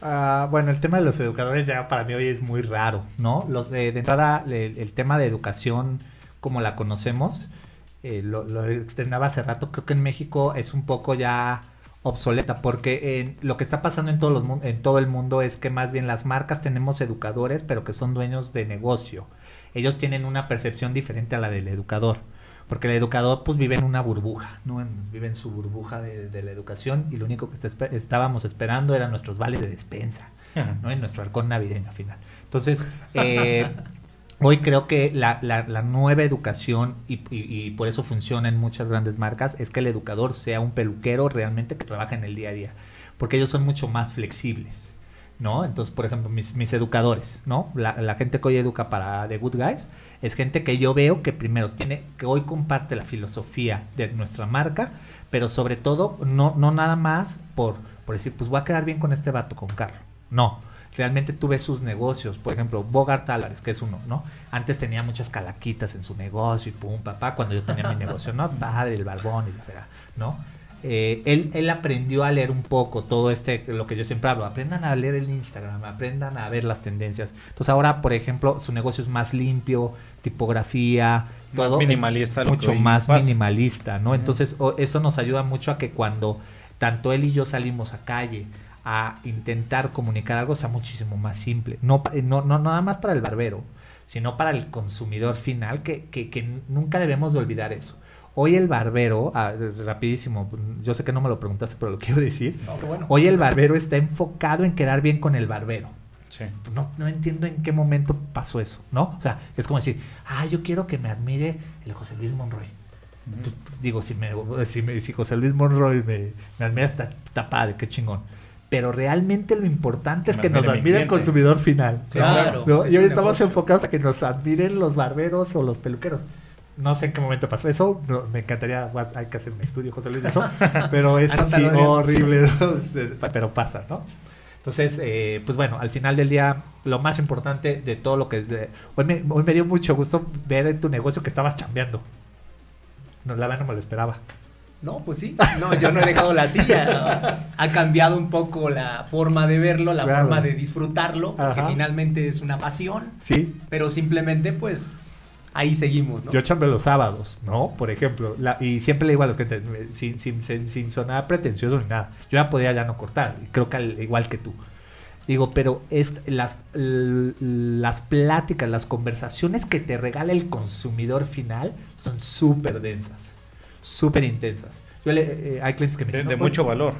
Ah, bueno, el tema de los educadores ya para mí hoy es muy raro, ¿no? Los de, de entrada, el, tema de educación como la conocemos, eh, lo, lo externaba hace rato, creo que en México es un poco ya obsoleta, porque en- lo que está pasando en todo el mundo es que más bien las marcas tenemos educadores, pero que son dueños de negocio. Ellos tienen una percepción diferente a la del educador. Porque el educador pues vive en una burbuja, ¿no? En- vive en su burbuja de, de la educación y lo único que está estábamos esperando eran nuestros vales de despensa, ¿no? En nuestro halcón navideño al final. Entonces, eh, hoy creo que la, la- la nueva educación, y, y- y por eso funciona en muchas grandes marcas, es que el educador sea un peluquero realmente que trabaja en el día a día. Porque ellos son mucho más flexibles, ¿no? Entonces, por ejemplo, mis, mis educadores, ¿no? La, la gente que hoy educa para The Good Guys es gente que yo veo que primero tiene, que hoy comparte la filosofía de nuestra marca, pero sobre todo no, no nada más por, por decir, pues voy a quedar bien con este vato, con Carlos. No, realmente tú ves sus negocios, por ejemplo, Bogart Álvarez, que es uno, ¿no? Antes tenía muchas calaquitas en su negocio y pum, papá, cuando yo tenía mi negocio, ¿no? Padre, el barbón y la verdad, ¿no? Eh, él, él aprendió a leer un poco todo este, lo que yo siempre hablo, aprendan a leer el Instagram, aprendan a ver las tendencias. Entonces ahora, por ejemplo, su negocio es más limpio, tipografía, Más todo, minimalista mucho más pasa. minimalista, ¿no? Entonces o- eso nos ayuda mucho a que cuando tanto él y yo salimos a calle a intentar comunicar algo sea muchísimo más simple. No, no, no nada más para el barbero, sino para el consumidor final, que, que, que nunca debemos de olvidar eso. Hoy el barbero, ah, rapidísimo, yo sé que no me lo preguntaste, pero lo quiero decir. No, qué bueno. Hoy el barbero está enfocado en quedar bien con el barbero. Sí. No, no entiendo en qué momento pasó eso, ¿no? O sea, es como decir, ah, yo quiero que me admire el José Luis Monroy. Pues, pues, digo, si, me, si, me- si José Luis Monroy me, me admira, está, está padre, qué chingón. Pero realmente lo importante es que nos admire mi admire el consumidor final. Claro. ¿no? Y hoy estamos enfocados a que nos admiren los barberos o los peluqueros. No sé en qué momento pasó eso. no, me encantaría, hay que hacer un estudio, José Luis, de eso. Pero es así horrible, pero pasa, ¿no? Entonces, eh, pues bueno, al final del día, lo más importante de todo lo que de- Hoy me, hoy me dio mucho gusto ver en tu negocio que estabas chambeando. No, la verdad no me lo esperaba. No, pues sí. No, yo no he dejado la silla. Ha cambiado un poco la forma de verlo, la Claro. forma de disfrutarlo, porque Ajá. finalmente es una pasión, Sí, pero simplemente pues ahí seguimos, ¿no? Yo chambeo los sábados, ¿no? Por ejemplo, la- y siempre le digo a los clientes, sin, sin, sin, sin sonar pretencioso ni nada, yo ya podría ya no cortar, creo que al- igual que tú. Digo, pero es, las, las pláticas, las conversaciones que te regala el consumidor final son súper densas, súper intensas. Yo le, eh, hay clientes que me De, dicen, de "No, mucho pues, valor.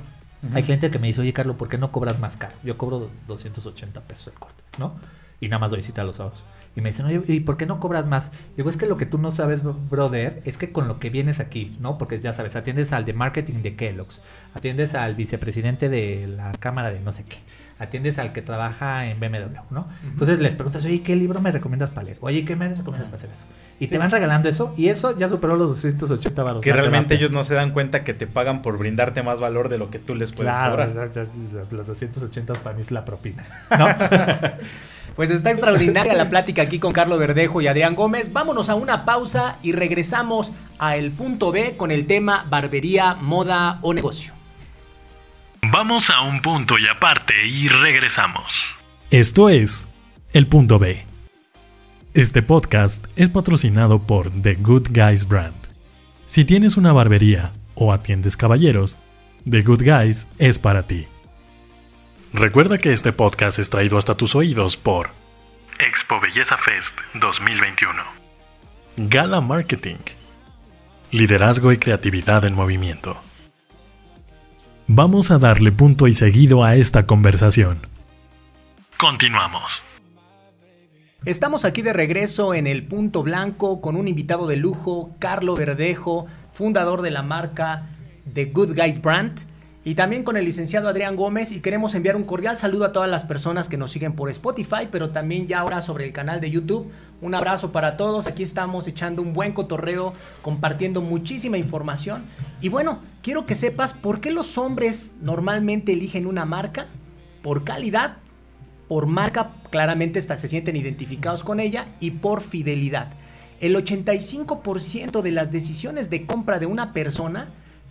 Hay cliente que me dice, oye, Carlos, ¿por qué no cobras más caro? Yo cobro 280 pesos el corte, ¿no? Y nada más doy cita los sábados. Y me dicen, oye, ¿y por qué no cobras más? Digo, es que lo que tú no sabes, brother, es que con lo que vienes aquí, ¿no? Porque ya sabes, atiendes al de marketing de Kellogg's, atiendes al vicepresidente de la cámara de no sé qué, atiendes al que trabaja en BMW, ¿no? Entonces les preguntas, oye, ¿qué libro me recomiendas para leer? Oye, ¿qué me recomiendas para hacer eso? Y te van regalando eso y eso ya superó los 280 baros. Que realmente ellos no se dan cuenta que te pagan por brindarte más valor de lo que tú les puedes cobrar. Los 280 para mí es la propina. pues está extraordinaria la plática aquí con Carlos Verdejo y Adrián Gómez. Vámonos a una pausa y regresamos a el punto B con el tema barbería, moda o negocio. Vamos a un punto y aparte y regresamos. Esto es el punto B. Este podcast es patrocinado por The Good Guys Brand. Si tienes una barbería o atiendes caballeros, The Good Guys es para ti. Recuerda que este podcast es traído hasta tus oídos por Expo Belleza Fest 2021. Gala Marketing. Liderazgo y creatividad en movimiento. Vamos a darle punto y seguido a esta conversación. Continuamos. Estamos aquí de regreso en el Punto Blanco con un invitado de lujo, Carlo Verdejo, fundador de la marca The Good Guys Brand, y también con el licenciado Adrián Gómez y queremos enviar un cordial saludo a todas las personas que nos siguen por Spotify, pero también ya ahora sobre el canal de YouTube. Un abrazo para todos, aquí estamos echando un buen cotorreo, compartiendo muchísima información. Y bueno, quiero que sepas por qué los hombres normalmente eligen una marca, por calidad por marca, claramente se sienten identificados con ella y por fidelidad. El 85% de las decisiones de compra de una persona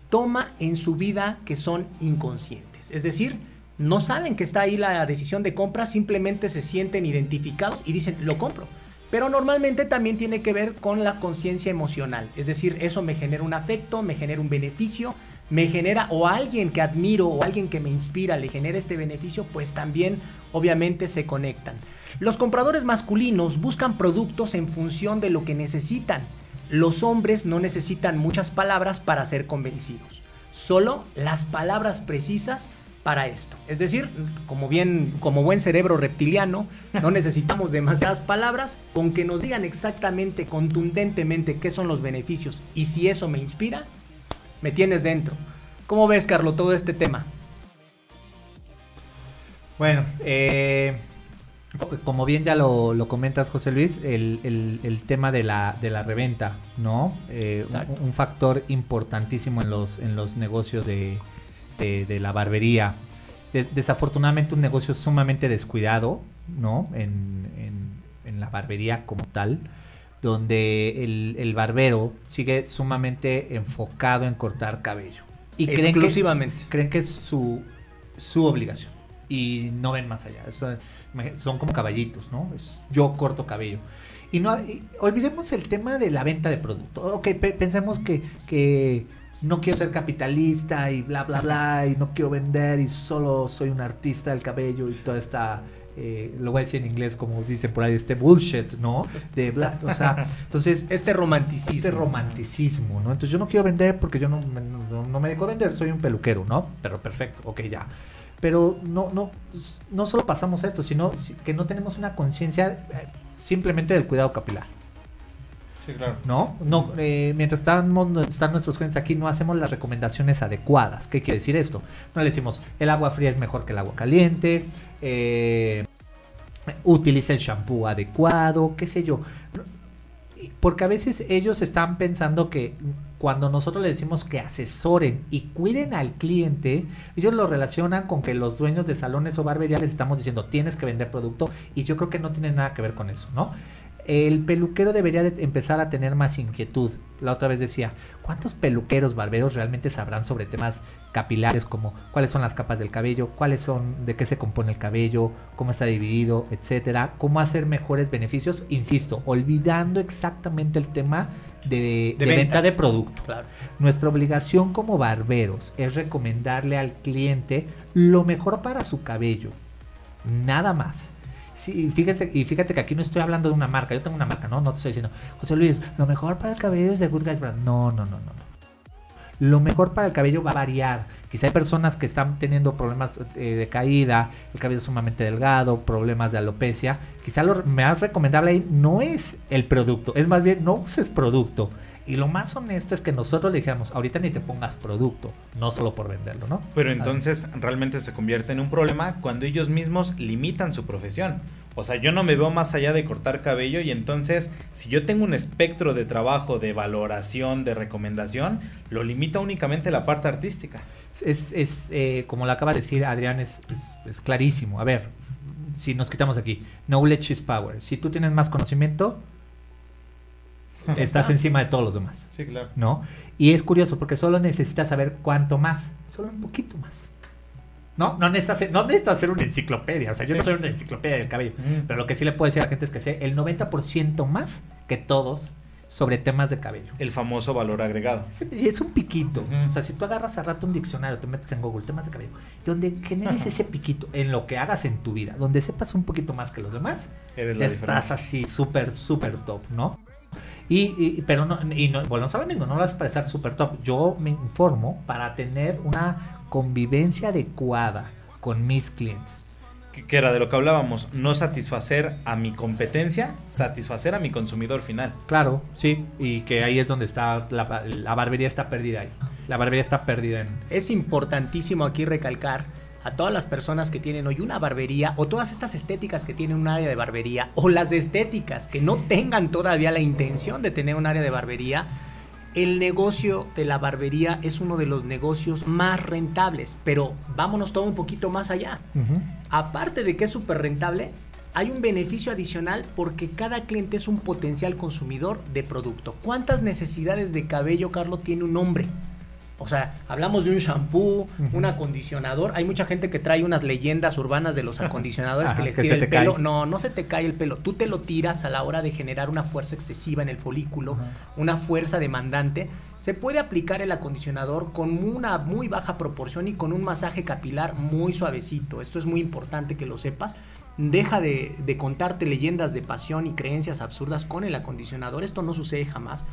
toma en su vida que son inconscientes. Es decir, no saben que está ahí la decisión de compra, simplemente se sienten identificados y dicen, lo compro. Pero normalmente también tiene que ver con la conciencia emocional. Es decir, eso me genera un afecto, me genera un beneficio, me genera o alguien que admiro o alguien que me inspira le genera este beneficio, pues también obviamente se conectan. Los compradores masculinos buscan productos en función de lo que necesitan. Los hombres no necesitan muchas palabras para ser convencidos, solo las palabras precisas para esto. Es decir, como bien como buen cerebro reptiliano, no necesitamos demasiadas palabras, con que nos digan exactamente, contundentemente qué son los beneficios y si eso me inspira, me tienes dentro. ¿Cómo ves, Carlos, todo este tema? Bueno, eh, como bien ya lo, comentas, José Luis, el, tema de la, de la reventa, ¿no? Eh, un, factor importantísimo en los, en los negocios de, la barbería. desafortunadamente un negocio sumamente descuidado, ¿no? En, en la barbería como tal donde el, barbero sigue sumamente enfocado en cortar cabello. Y Exclusivamente. Creen que, es su, su obligación. Y no ven más allá. son como caballitos, ¿no? Es, yo corto cabello. Y no olvidemos el tema de la venta de producto. Ok, pensemos que, que no quiero ser capitalista y bla, bla, bla, y no quiero vender y solo soy un artista del cabello y toda esta eh, lo voy a decir en inglés como dicen por ahí, este bullshit, ¿no? De o sea, entonces... Este romanticismo. Este romanticismo, ¿no? Entonces yo no quiero vender porque yo no, no, me dedico a vender, soy un peluquero, ¿no? Pero perfecto, ok, ya. Pero no, no, no solo pasamos a esto, sino que no tenemos una conciencia eh, simplemente del cuidado capilar. Sí, claro. ¿No? no eh, mientras están, están nuestros clientes aquí, no hacemos las recomendaciones adecuadas. ¿Qué quiere decir esto? No le decimos, el agua fría es mejor que el agua caliente, eh, utiliza el shampoo adecuado, qué sé yo. Porque a veces ellos están pensando que cuando nosotros les decimos que asesoren y cuiden al cliente, ellos lo relacionan con que los dueños de salones o barberías les estamos diciendo tienes que vender producto y yo creo que no tiene nada que ver con eso, ¿no? el peluquero debería de empezar a tener más inquietud. La otra vez decía, ¿cuántos peluqueros, barberos realmente sabrán sobre temas capilares como cuáles son las capas del cabello, cuáles son, de qué se compone el cabello, cómo está dividido, etcétera, cómo hacer mejores beneficios? Insisto, olvidando exactamente el tema de, venta. de producto. Nuestra obligación como barberos es recomendarle al cliente lo mejor para su cabello. Nada más Sí, fíjate, y fíjate que aquí no estoy hablando de una marca, yo tengo una marca, ¿no? No te estoy diciendo, José Luis, lo mejor para el cabello es de Good Guys Brand. No, no, no, no. Lo mejor para el cabello va a variar. Quizá hay personas que están teniendo problemas eh, de caída, el cabello sumamente delgado, problemas de alopecia. Quizá lo más recomendable ahí no es el producto, es más bien no uses producto. Y lo más honesto es que nosotros le dijéramos, ahorita ni te pongas producto, no solo por venderlo, ¿no? Pero entonces realmente se convierte en un problema cuando ellos mismos limitan su profesión. O sea, yo no me veo más allá de cortar cabello y entonces si yo tengo un espectro de trabajo, de valoración, de recomendación, lo limita únicamente la parte artística. Es, es eh, como lo acaba de decir Adrián, es, es, es clarísimo. A ver, si nos quitamos aquí, knowledge is power. Si tú tienes más conocimiento, estás encima de todos los demás. Sí, claro. ¿No? Y es curioso porque solo necesitas saber cuánto más, solo un poquito más. No, no necesitas, no necesitas hacer una enciclopedia. O sea, yo no soy una enciclopedia del cabello. Mm. Pero lo que sí le puedo decir a la gente es que sé el 90% más que todos sobre temas de cabello. El famoso valor agregado. Es, es un piquito. O sea, si tú agarras a rato un diccionario, te metes en Google temas de cabello, donde generes ese piquito en lo que hagas en tu vida, donde sepas un poquito más que los demás, Eres ya estás diferencia. así súper, súper top, ¿no? Y, y- pero no, y no, volvemos a lo mismo, no lo haces para estar súper top. Yo me informo para tener una convivencia adecuada con mis clientes. Que, era de lo que hablábamos, no satisfacer a mi competencia, satisfacer a mi consumidor final. Claro, sí, y que ahí es donde está, la, la barbería está perdida ahí. La barbería está perdida en... Es importantísimo aquí recalcar a todas las personas que tienen hoy una barbería o todas estas estéticas que tienen un área de barbería o las estéticas que no tengan todavía la intención de tener un área de barbería, el negocio de la barbería es uno de los negocios más rentables, pero vámonos todo un poquito más allá. Aparte de que es súper rentable, hay un beneficio adicional porque cada cliente es un potencial consumidor de producto. ¿Cuántas necesidades de cabello, Carlos, tiene un hombre? O sea, hablamos de un shampoo, un acondicionador. Hay mucha gente que trae unas leyendas urbanas de los acondicionadores Ajá, que les tira el pelo. cae. No, no se te cae el pelo. Tú te lo tiras a la hora de generar una fuerza excesiva en el folículo, Ajá. una fuerza demandante. Se puede aplicar el acondicionador con una muy baja proporción y con un masaje capilar muy suavecito. Esto es muy importante que lo sepas. Deja de, de contarte leyendas de pasión y creencias absurdas con el acondicionador. Esto no sucede jamás.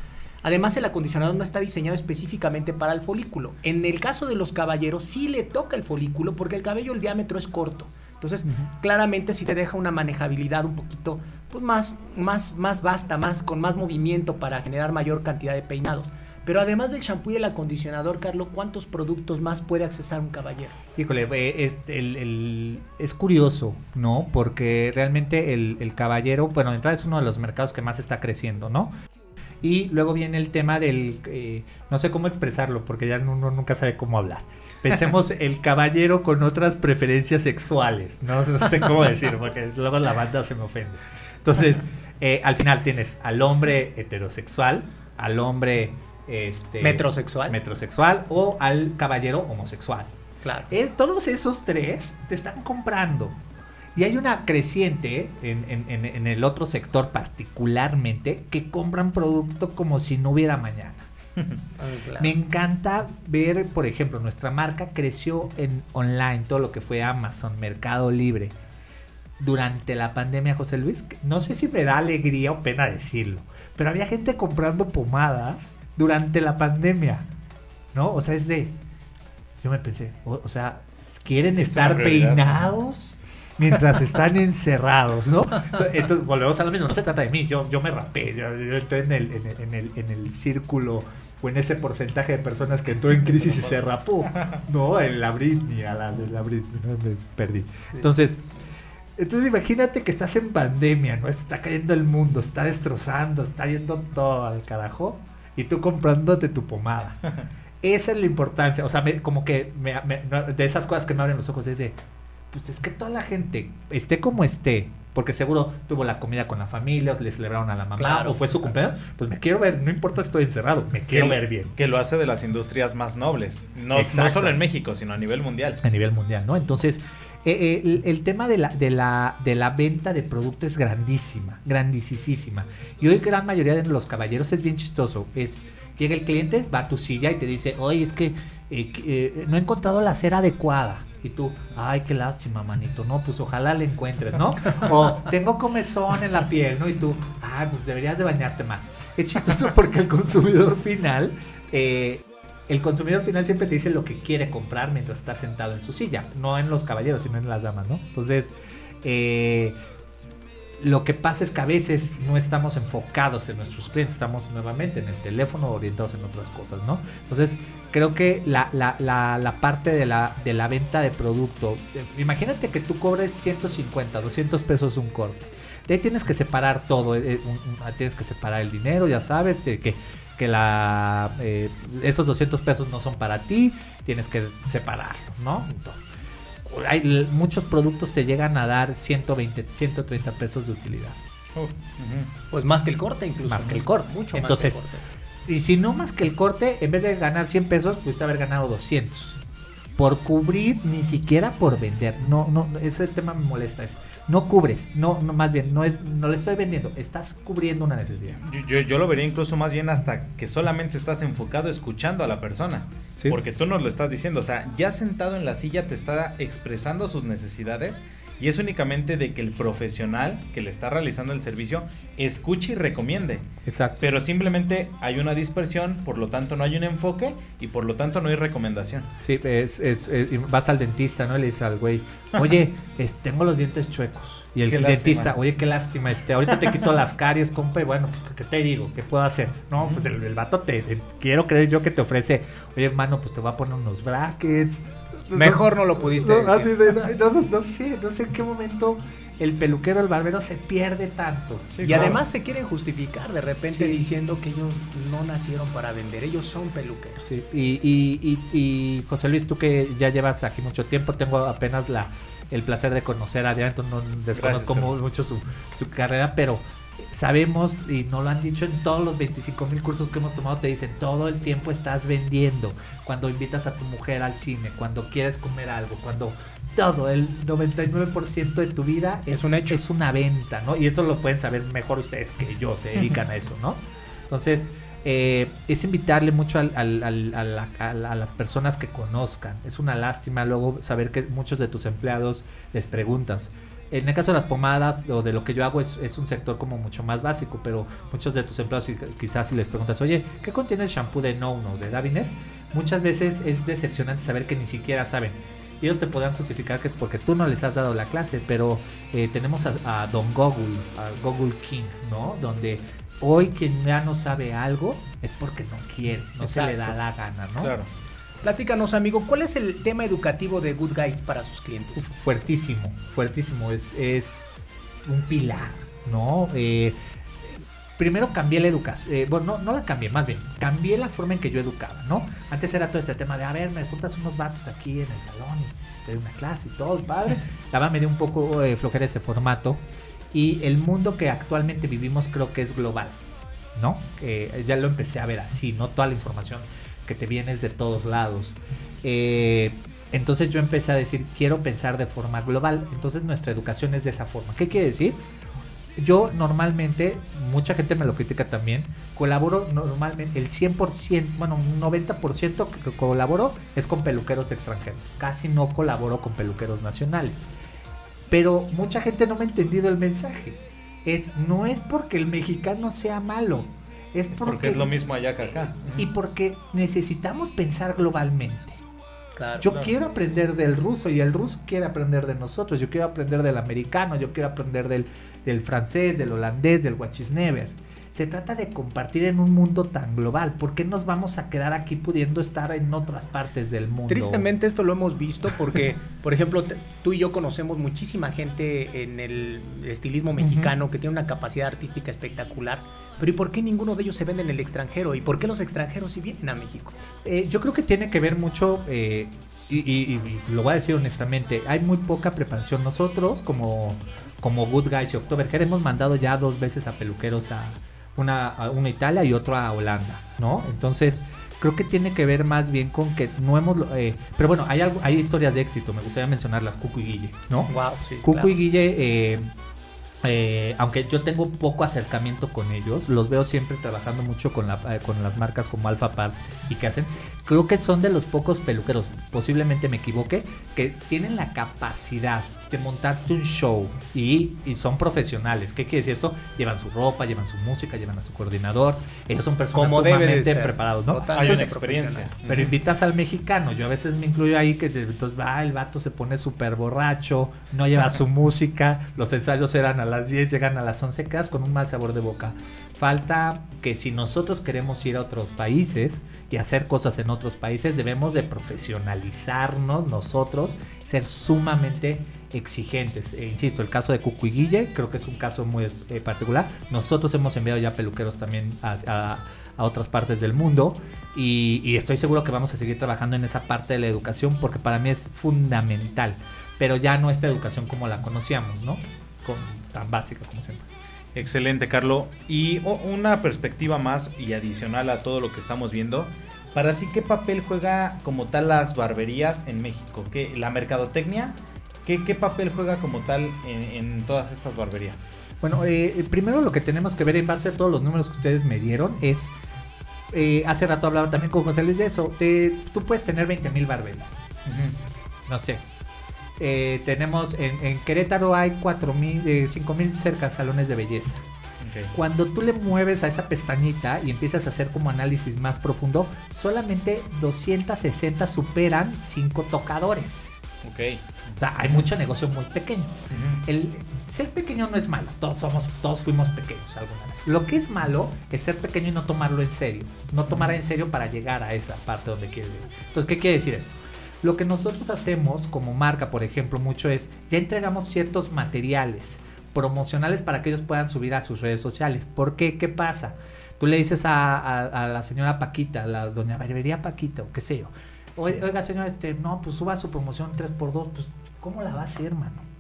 Además, el acondicionador no está diseñado específicamente para el folículo. En el caso de los caballeros, sí le toca el folículo porque el cabello, el diámetro es corto. Entonces, claramente sí te deja una manejabilidad un poquito pues más, más, más vasta, más, con más movimiento para generar mayor cantidad de peinados. Pero además del shampoo y el acondicionador, Carlos, ¿cuántos productos más puede accesar un caballero? Híjole, eh, es, el- el- es curioso, ¿no? Porque realmente el, el caballero, bueno, entrada es uno de los mercados que más está creciendo, ¿no? Y luego viene el tema del, eh, no sé cómo expresarlo, porque ya uno nunca sabe cómo hablar. Pensemos el caballero con otras preferencias sexuales, no, No sé cómo decirlo, porque luego la banda se me ofende. Entonces, eh, al final tienes al hombre heterosexual, al hombre... Este, Metrosexual. metrosexual o al caballero homosexual. Claro. Es, todos esos tres te están comprando. Y hay una creciente en, en- el otro sector particularmente que compran producto como si no hubiera mañana. Me encanta ver, por ejemplo, nuestra marca creció en online, todo lo que fue Amazon, Mercado Libre. Durante la pandemia, José Luis, no sé si me da alegría o pena decirlo, pero había gente comprando pomadas durante la pandemia, ¿no? O sea, es de, yo me pensé, o, o sea, quieren Es estar peinados mientras están encerrados, ¿no? Entonces, volvemos a lo mismo, no se trata de mí, yo, yo me rapé, yo, yo entré en el, en, el, en, el, en el círculo o en ese porcentaje de personas que entró en crisis y se rapó, ¿no? En la Britney, a la de la Britney, me perdí. Entonces, entonces imagínate que estás en pandemia, ¿no? Está cayendo el mundo, está destrozando, está yendo todo al carajo y tú comprándote tu pomada. Esa es la importancia, o sea, me- como que me- de esas cosas que me abren los ojos es de, pues es que toda la gente, esté como esté, porque seguro tuvo la comida con la familia, o le celebraron a la mamá, Claro. o fue su cumpleaños, pues me quiero ver, no importa estoy encerrado, me quiero ver bien. Que lo hace de las industrias más nobles. No, no solo en México, sino a nivel mundial. a nivel mundial, ¿no? Entonces, eh, eh, el, el tema de la, de, la, de la venta de producto es grandísima, grandísima. Y hoy gran mayoría de los caballeros es bien chistoso. Es, llega el cliente, va a tu silla y te dice, oye, es que que, eh, no he encontrado la cera adecuada. Y tú, ay, qué lástima, manito. No, pues ojalá la encuentres, ¿no? O tengo comezón en la piel, ¿no? Y tú, ay, pues deberías de bañarte más. Es chistoso porque el consumidor final eh, el consumidor final siempre te dice lo que quiere comprar mientras está sentado en su silla, no en los caballeros, sino en las damas, ¿no? Entonces, eh, lo que pasa es que a veces no estamos enfocados en nuestros clientes, estamos nuevamente en el teléfono orientados en otras cosas, ¿no? Entonces, creo que la, la, la, la parte de la, de la venta de producto, eh, imagínate que tú cobres 150, 200 pesos un corte. De ahí tienes que separar todo, eh, un- un- tienes que separar el dinero, ya sabes, de que, que la, eh, esos 200 pesos no son para ti, tienes que separarlo, ¿no? Entonces, hay, muchos productos te llegan a dar 120, 130 pesos de utilidad. Pues más que el corte incluso. Más que el corte. Mucho Entonces, más que el corte. Y si no más que el corte, en vez de ganar 100 pesos, pudiste haber ganado 200. Por cubrir, ni siquiera por vender. No, no, ese tema me molesta. Es, no cubres, no, no, más bien, no es, no le estoy vendiendo, estás cubriendo una necesidad. Yo, yo, yo lo vería incluso más bien hasta que solamente estás enfocado escuchando a la persona. Sí. Porque tú nos lo estás diciendo. O sea, ya sentado en la silla te está expresando sus necesidades y es únicamente de que el profesional que le está realizando el servicio escuche y recomiende. Exacto. Pero simplemente hay una dispersión, por lo tanto no hay un enfoque y por lo tanto no hay recomendación. Sí, es, es- vas al dentista, ¿no? Y le dices al güey, oye, es- tengo los dientes chuecos. Y el Qué dentista, lástima. oye, qué lástima, este, ahorita te quito las caries, compa, y bueno, pues, ¿qué te digo? ¿Qué puedo hacer? No, pues el, el vato te, te- quiero creer yo que te ofrece, oye, hermano, pues te voy a poner unos brackets. Mejor no lo pudiste No, decir. así de, ay, no, no, no sé, no sé en qué momento el peluquero, el barbero se pierde tanto. y además se quieren justificar de repente Sí. diciendo que ellos no nacieron para vender, ellos son peluqueros. Sí, y, y, y, y, José Luis, tú que ya llevas aquí mucho tiempo, tengo apenas la, el placer de conocer a Adrián, entonces no desconozco mucho su, su carrera, pero sabemos, y nos lo han dicho en todos los 25 mil cursos que hemos tomado, te dicen, todo el tiempo estás vendiendo, cuando invitas a tu mujer al cine, cuando quieres comer algo, cuando todo, el 99% de tu vida es, Es un hecho. es una venta, ¿no? Y eso lo pueden saber mejor ustedes que yo, se dedican a eso, ¿no? Entonces, eh, es invitarle mucho al- al- al- a, la- a la- a las personas que conozcan. Es una lástima luego saber que muchos de tus empleados les preguntas. En el caso de las pomadas o de lo que yo hago es, es un sector como mucho más básico, pero muchos de tus empleados quizás si les preguntas, oye, ¿qué contiene el shampoo de No No de Davines? Muchas veces es decepcionante saber que ni siquiera saben. Ellos te podrán justificar que es porque tú no les has dado la clase, pero eh, tenemos a, a Don Google, a Google King, ¿no? Donde hoy quien ya no sabe algo es porque no quiere, no se le da la gana, ¿no? Claro. Platícanos, amigo, ¿cuál es el tema educativo de Good Guys para sus clientes? Fuertísimo, fuertísimo. Es, es un pilar, ¿no? Eh, primero cambié la educación. eh, bueno, no, no la cambié, más bien. Cambié la forma en que yo educaba, ¿no? Antes era todo este tema de, a ver, me juntas unos vatos aquí en el salón y te doy una clase y todo, padre. La verdad me dio un poco eh, flojera ese formato. Y el mundo que actualmente vivimos creo que es global, ¿no? Ya lo empecé a ver así, ¿no? Toda la información que te vienes de todos lados. Eh, entonces yo empecé a decir, quiero pensar de forma global. Entonces nuestra educación es de esa forma. ¿Qué quiere decir? Yo normalmente, mucha gente me lo critica también, colaboro normalmente el 100%, bueno, un 90% que colaboro es con peluqueros extranjeros. Casi no colaboro con peluqueros nacionales. Pero mucha gente no me ha entendido el mensaje. Es, no es porque el mexicano sea malo. Es, porque es lo mismo allá que acá. y porque necesitamos pensar globalmente. Claro. Yo claro. quiero aprender del ruso y el ruso quiere aprender de nosotros. Yo quiero aprender del americano, yo quiero aprender del, del francés, del holandés, del never. Se trata de compartir en un mundo tan global. ¿Por qué nos vamos a quedar aquí pudiendo estar en otras partes del mundo? Tristemente esto lo hemos visto porque, por ejemplo, tú y yo conocemos muchísima gente en el estilismo mexicano que tiene una capacidad artística espectacular, pero ¿y por qué ninguno de ellos se vende en el extranjero? ¿Y por qué los extranjeros sí vienen a México? Eh, yo creo que tiene que ver mucho, eh, y, y- y lo voy a decir honestamente, hay muy poca preparación. Nosotros, como, como Good Guys y October, hemos mandado ya dos veces a peluqueros a una, a una Italia y otro a Holanda, ¿no? Entonces, creo que tiene que ver más bien con que no hemos... eh, pero bueno, hay, algo, hay historias de éxito, me gustaría mencionarlas, Cucu y Guille, ¿no? Wow, sí. Cucu claro. y Guille, eh, eh, aunque yo tengo poco acercamiento con ellos, los veo siempre trabajando mucho con, la, eh, con las marcas como Alpha Pad y que hacen. Creo que son de los pocos peluqueros, posiblemente me equivoque, que tienen la capacidad de montarte un show y, y son profesionales. ¿Qué quiere decir esto? Llevan su ropa, llevan su música, llevan a su coordinador. Ellos son personas Como debe de sumamente ser. preparados, ¿no? Hay una experiencia. Pero invitas al mexicano, yo a veces me incluyo ahí que entonces va, el vato se pone súper borracho, no lleva su música, los ensayos eran a las 10, llegan a las 11, quedas con un mal sabor de boca. Falta que si nosotros queremos ir a otros países y hacer cosas en otros países, debemos de profesionalizarnos nosotros, ser sumamente exigentes. E insisto, el caso de Cucu y Guille creo que es un caso muy eh, particular. Nosotros hemos enviado ya peluqueros también a, a- otras partes del mundo y, estoy seguro que vamos a seguir trabajando en esa parte de la educación porque para mí es fundamental, pero ya no esta educación como la conocíamos, ¿no? Tan básica como siempre. Excelente, Carlo. Y oh, una perspectiva más y adicional a todo lo que estamos viendo. Para ti, ¿qué papel juega como tal las barberías en México? ¿Qué, ¿La mercadotecnia? ¿Qué, qué papel juega como tal en, en todas estas barberías? Bueno, eh, primero lo que tenemos que ver en base a todos los números que ustedes me dieron es, eh, hace rato hablaba también con José Luis de eso, de- tú puedes tener 20 mil barberías, no sé. Eh, tenemos en, en Querétaro hay 4 mil, eh, 5 mil cerca salones de belleza. Cuando tú le mueves a esa pestañita y empiezas a hacer como análisis más profundo, solamente 260 superan 5 tocadores. Ok. O sea, hay mucho negocio muy pequeño. El ser pequeño no es malo, todos somos, todos fuimos pequeños alguna vez. Lo que es malo es ser pequeño y no tomarlo en serio, no tomar en serio para llegar a esa parte donde quieres llegar. Entonces, ¿qué quiere decir esto? Lo que nosotros hacemos como marca, por ejemplo, mucho es, ya entregamos ciertos materiales promocionales para que ellos puedan subir a sus redes sociales. ¿Por qué? ¿Qué pasa? Tú le dices a, la señora Paquita, la doña Barbería Paquita, o qué sé yo, "Oye, oiga señora, este, no, pues suba su promoción 3x2, pues ¿cómo la va a hacer, mano?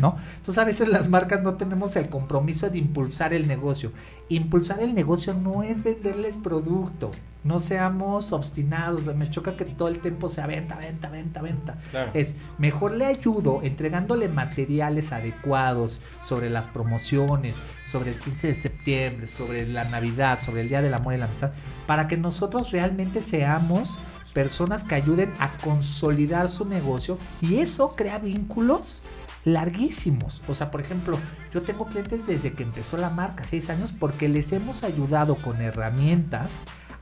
¿No? Entonces a veces las marcas no tenemos el compromiso de impulsar el negocio. Impulsar el negocio no es venderles producto. No seamos obstinados. Me choca que todo el tiempo sea venta, venta, venta, venta. Claro. Es mejor le ayudo entregándole materiales adecuados sobre las promociones, sobre el 15 de septiembre, sobre la Navidad, sobre el Día del Amor y la Amistad, para que nosotros realmente seamos personas que ayuden a consolidar su negocio y eso crea vínculos larguísimos. O sea, por ejemplo, yo tengo clientes desde que empezó la marca, seis años, porque les hemos ayudado con herramientas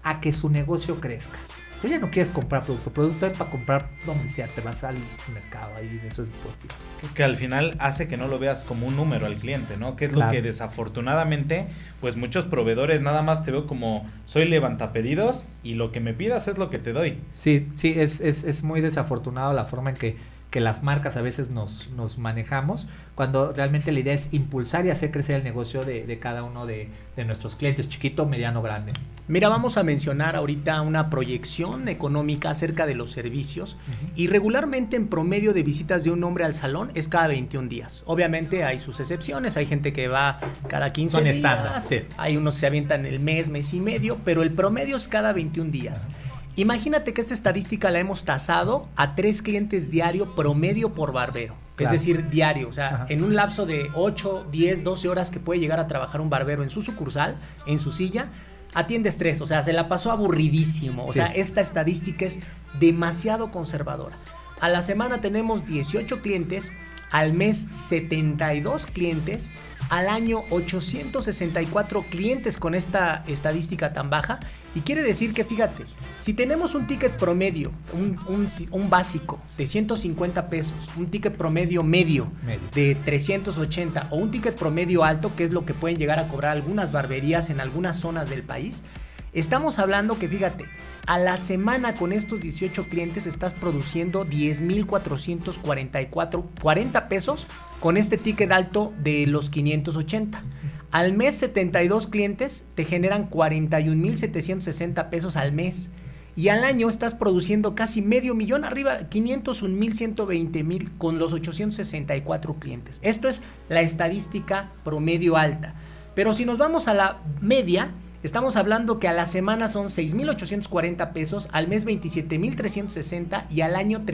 a que su negocio crezca. Tú ya no quieres comprar producto, producto es para comprar donde sea, te vas al mercado ahí, eso es deportivo. que al final hace que no lo veas como un número al cliente, ¿no? Que es Claro. lo que desafortunadamente, pues muchos proveedores nada más te veo como soy levantapedidos y lo que me pidas es lo que te doy. Sí, sí, es, es, es muy desafortunado la forma en que, que las marcas a veces nos, nos manejamos, cuando realmente la idea es impulsar y hacer crecer el negocio de, de cada uno de, de nuestros clientes, chiquito, mediano, grande. Mira, vamos a mencionar ahorita una proyección económica acerca de los servicios y regularmente en promedio de visitas de un hombre al salón es cada 21 días. Obviamente hay sus excepciones, hay gente que va cada 15 Son días, estándar, sí. hay unos que se avientan el mes, mes y medio, pero el promedio es cada 21 días. Imagínate que esta estadística la hemos tasado a tres clientes diario promedio por barbero. Claro. Es decir, diario. O sea, Ajá. en un lapso de 8, 10, 12 horas que puede llegar a trabajar un barbero en su sucursal, en su silla, atiendes tres. O sea, se la pasó aburridísimo. O Sí. sea, esta estadística es demasiado conservadora. A la semana tenemos 18 clientes, al mes 72 clientes, al año 864 clientes con esta estadística tan baja. Y quiere decir que, fíjate, si tenemos un ticket promedio, un, un- un básico de 150 pesos, un ticket promedio medio, Medio. de 380 o un ticket promedio alto, que es lo que pueden llegar a cobrar algunas barberías en algunas zonas del país, estamos hablando que, fíjate, a la semana con estos 18 clientes estás produciendo 10.444, 40 pesos con este ticket alto de los 580. Al mes 72 clientes te generan 41.760 pesos al mes. Y al año estás produciendo casi medio millón arriba, 501 mil, 120 mil con los 864 clientes. Esto es la estadística promedio alta. Pero si nos vamos a la media, estamos hablando que a la semana son 6.840 pesos, al mes 27.360 y al año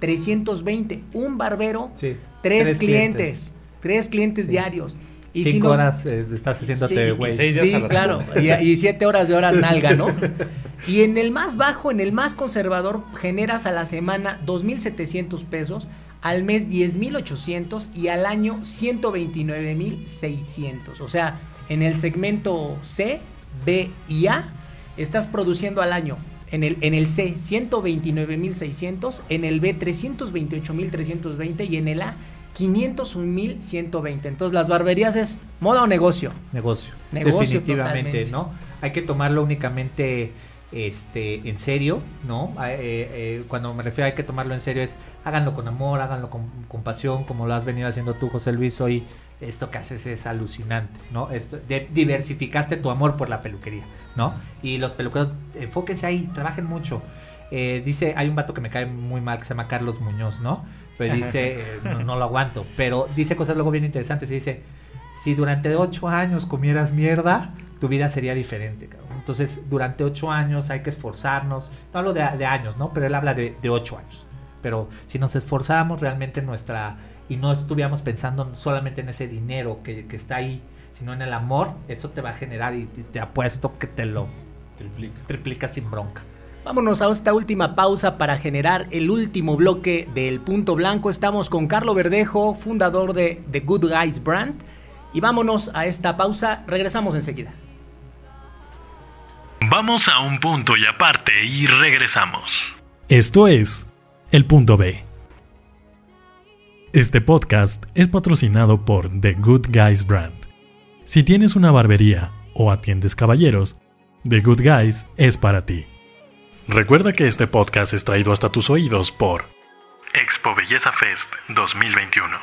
328.320. Un barbero, Sí. tres, Tres clientes, tres clientes diarios. Y Cinco si nos- horas eh, estás haciéndote Sí, güey. y seis días Sí, a la claro. Y, y siete horas de horas nalga, ¿no? Y en el más bajo, en el más conservador, generas a la semana 2.700 pesos, al mes 10.800 y al año 129.600. O sea, en el segmento C, B y A, estás produciendo al año. En el, en el C, 129.600, en el B, 328.320 y en el A, 501.120. Entonces, las barberías es moda o negocio. Negocio. Negocio Definitivamente, totalmente. ¿no? Hay que tomarlo únicamente este, en serio, ¿no? Ah, eh, eh, cuando me refiero a hay que tomarlo en serio es háganlo con amor, háganlo con, con pasión, como lo has venido haciendo tú, José Luis, hoy esto que haces es alucinante, ¿no? Esto, de- diversificaste tu amor por la peluquería, ¿no? Y los peluqueros, enfóquense ahí, trabajen mucho. Eh, dice, hay un vato que me cae muy mal que se llama Carlos Muñoz, ¿no? Pues dice, eh, no, no lo aguanto, pero dice cosas luego bien interesantes y dice, si durante ocho años comieras mierda, tu vida sería diferente, cabrón. Entonces, durante ocho años hay que esforzarnos. No hablo de, de años, ¿no? Pero él habla de, de ocho años. Pero si nos esforzáramos realmente en nuestra... Y no estuviéramos pensando solamente en ese dinero que, que está ahí, sino en el amor, eso te va a generar y te, te apuesto que te lo Triplica. triplica sin bronca. Vámonos a esta última pausa para generar el último bloque del punto blanco. Estamos con Carlo Verdejo, fundador de The Good Guys Brand. Y vámonos a esta pausa. Regresamos enseguida. Vamos a un punto y aparte y regresamos. Esto es El Punto B. Este podcast es patrocinado por The Good Guys Brand. Si tienes una barbería o atiendes caballeros, The Good Guys es para ti. Recuerda que este podcast es traído hasta tus oídos por Expo Belleza Fest 2021.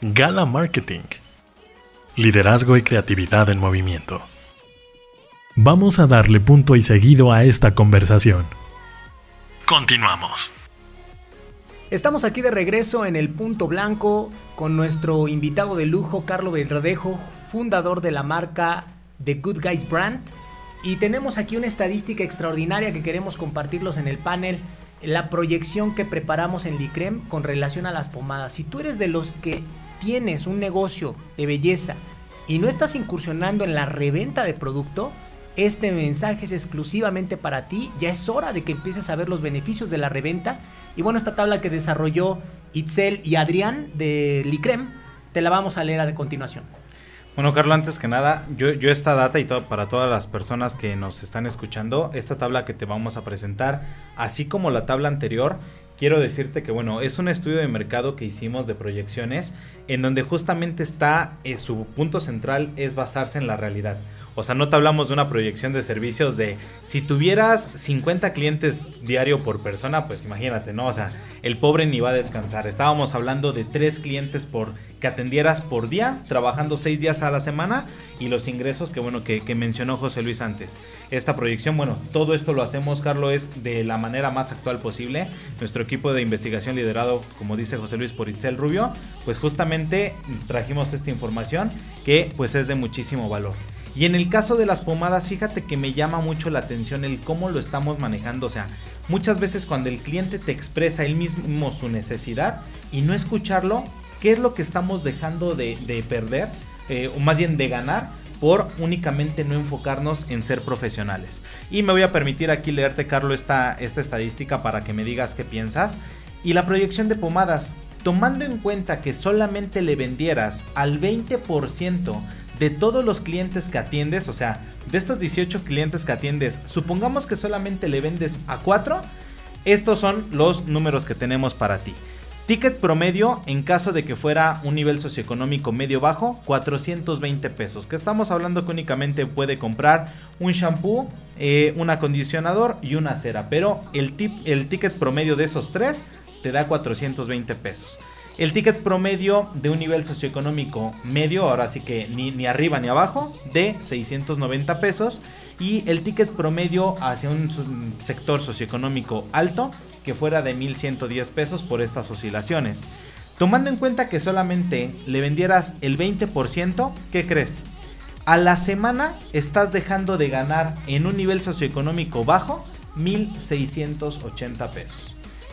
Gala Marketing. Liderazgo y creatividad en movimiento. Vamos a darle punto y seguido a esta conversación. Continuamos. Estamos aquí de regreso en el punto blanco con nuestro invitado de lujo, Carlo Verdejo, fundador de la marca The Good Guys Brand. Y tenemos aquí una estadística extraordinaria que queremos compartirlos en el panel. La proyección que preparamos en Licrem con relación a las pomadas. Si tú eres de los que tienes un negocio de belleza y no estás incursionando en la reventa de producto, este mensaje es exclusivamente para ti. Ya es hora de que empieces a ver los beneficios de la reventa. Y bueno, esta tabla que desarrolló Itzel y Adrián de Licrem, te la vamos a leer a continuación. Bueno, Carlos, antes que nada, yo, esta data y todo, para todas las personas que nos están escuchando, esta tabla que te vamos a presentar, así como la tabla anterior, quiero decirte que, bueno, es un estudio de mercado que hicimos de proyecciones, en donde justamente está, eh, su punto central es basarse en la realidad. O sea, no te hablamos de una proyección de servicios de si tuvieras 50 clientes diario por persona, pues imagínate, ¿no? O sea, el pobre ni va a descansar. Estábamos hablando de tres clientes por que atendieras por día, trabajando seis días a la semana y los ingresos que, bueno, que mencionó José Luis antes. Esta proyección, bueno, todo esto lo hacemos, Carlos, es de la manera más actual posible. Nuestro equipo de investigación liderado, como dice José Luis, por Itzel Rubio, pues justamente trajimos esta información que pues es de muchísimo valor. Y en el caso de las pomadas, fíjate que me llama mucho la atención el cómo lo estamos manejando. O sea, muchas veces cuando el cliente te expresa él mismo su necesidad y no escucharlo, ¿qué es lo que estamos dejando de, de perder? Eh, o más bien de ganar por únicamente no enfocarnos en ser profesionales. Y me voy a permitir aquí leerte, Carlos, esta, esta estadística para que me digas qué piensas. Y la proyección de pomadas, tomando en cuenta que solamente le vendieras al 20% de todos los clientes que atiendes, o sea, de estos 18 clientes que atiendes, supongamos que solamente le vendes a 4, estos son los números que tenemos para ti. Ticket promedio en caso de que fuera un nivel socioeconómico medio bajo, 420 pesos. Que estamos hablando que únicamente puede comprar un shampoo, eh, un acondicionador y una cera. Pero el, el ticket promedio de esos tres te da 420 pesos. El ticket promedio de un nivel socioeconómico medio, ahora sí que ni, arriba ni abajo, de 690 pesos. Y el ticket promedio hacia un sector socioeconómico alto, que fuera de 1110 pesos por estas oscilaciones. Tomando en cuenta que solamente le vendieras el 20%, ¿qué crees? A la semana estás dejando de ganar en un nivel socioeconómico bajo 1680 pesos.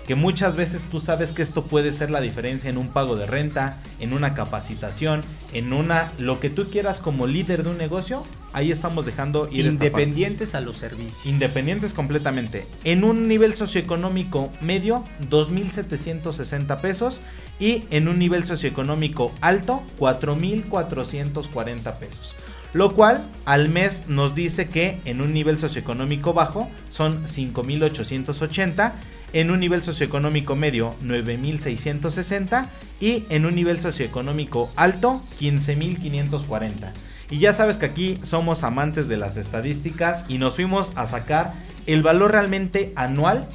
Que muchas veces tú sabes que esto puede ser la diferencia en un pago de renta, en una capacitación, en una lo que tú quieras como líder de un negocio, ahí estamos dejando ir independientes a los servicios. Independientes completamente. En un nivel socioeconómico medio 2760 pesos y en un nivel socioeconómico alto 4440 pesos. Lo cual al mes nos dice que en un nivel socioeconómico bajo son 5880 en un nivel socioeconómico medio 9660 y en un nivel socioeconómico alto 15540. Y ya sabes que aquí somos amantes de las estadísticas y nos fuimos a sacar el valor realmente anual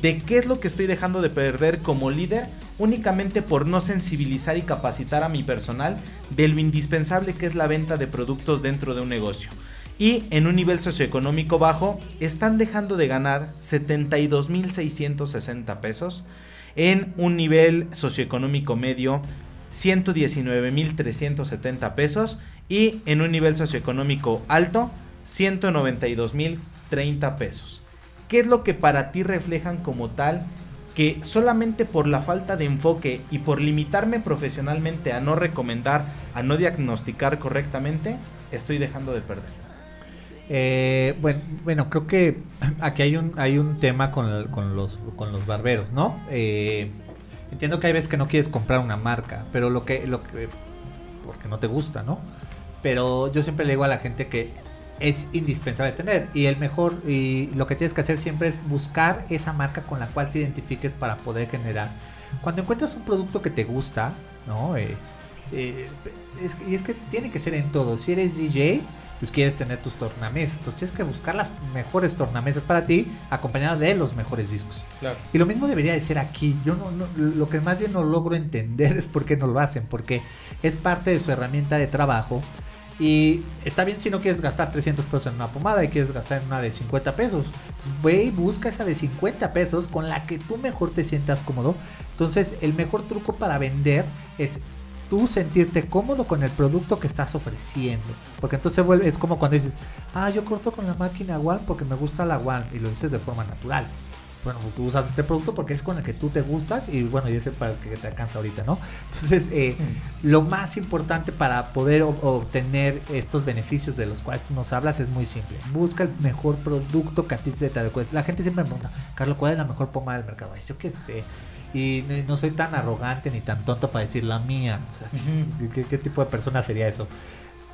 de qué es lo que estoy dejando de perder como líder únicamente por no sensibilizar y capacitar a mi personal de lo indispensable que es la venta de productos dentro de un negocio y en un nivel socioeconómico bajo están dejando de ganar 72.660 pesos. En un nivel socioeconómico medio 119.370 pesos y en un nivel socioeconómico alto 192.030 pesos. ¿Qué es lo que para ti reflejan como tal que solamente por la falta de enfoque y por limitarme profesionalmente a no recomendar, a no diagnosticar correctamente, estoy dejando de perder? Eh, bueno, bueno, creo que aquí hay un, tema con, los, barberos, ¿no? Eh, entiendo que hay veces que no quieres comprar una marca, pero lo que, porque no te gusta, ¿no? Pero yo siempre le digo a la gente que es indispensable tener y el mejor y lo que tienes que hacer siempre es buscar esa marca con la cual te identifiques para poder generar. Cuando encuentras un producto que te gusta, ¿no? Eh, y es que tiene que ser en todo. Si eres DJ, pues quieres tener tus tornamesas. Entonces tienes que buscar las mejores tornamesas para ti, acompañadas de los mejores discos. Y lo mismo debería de ser aquí. Yo no, lo que más bien no logro entender es por qué no lo hacen, porque es parte de su herramienta de trabajo. Y está bien si no quieres gastar 300 pesos en una pomada y quieres gastar en una de 50 pesos. Entonces, ve y busca esa de 50 pesos con la que tú mejor te sientas cómodo. Entonces, el mejor truco para vender es tú sentirte cómodo con el producto que estás ofreciendo. Porque entonces vuelve, es como cuando dices, ah, yo corto con la máquina One porque me gusta la One y lo dices de forma natural. Bueno, pues tú usas este producto porque es con el que tú te gustas y bueno, y ese para el que te alcanza ahorita, ¿no? Entonces, eh, lo más importante para poder obtener estos beneficios de los cuales tú nos hablas es muy simple. Busca el mejor producto que a ti te adecues. La gente siempre me pregunta, Carlos, ¿cuál es la mejor pomada del mercado? Yo qué sé y no soy tan arrogante ni tan tonto para decir la mía. ¿qué, tipo de persona sería eso?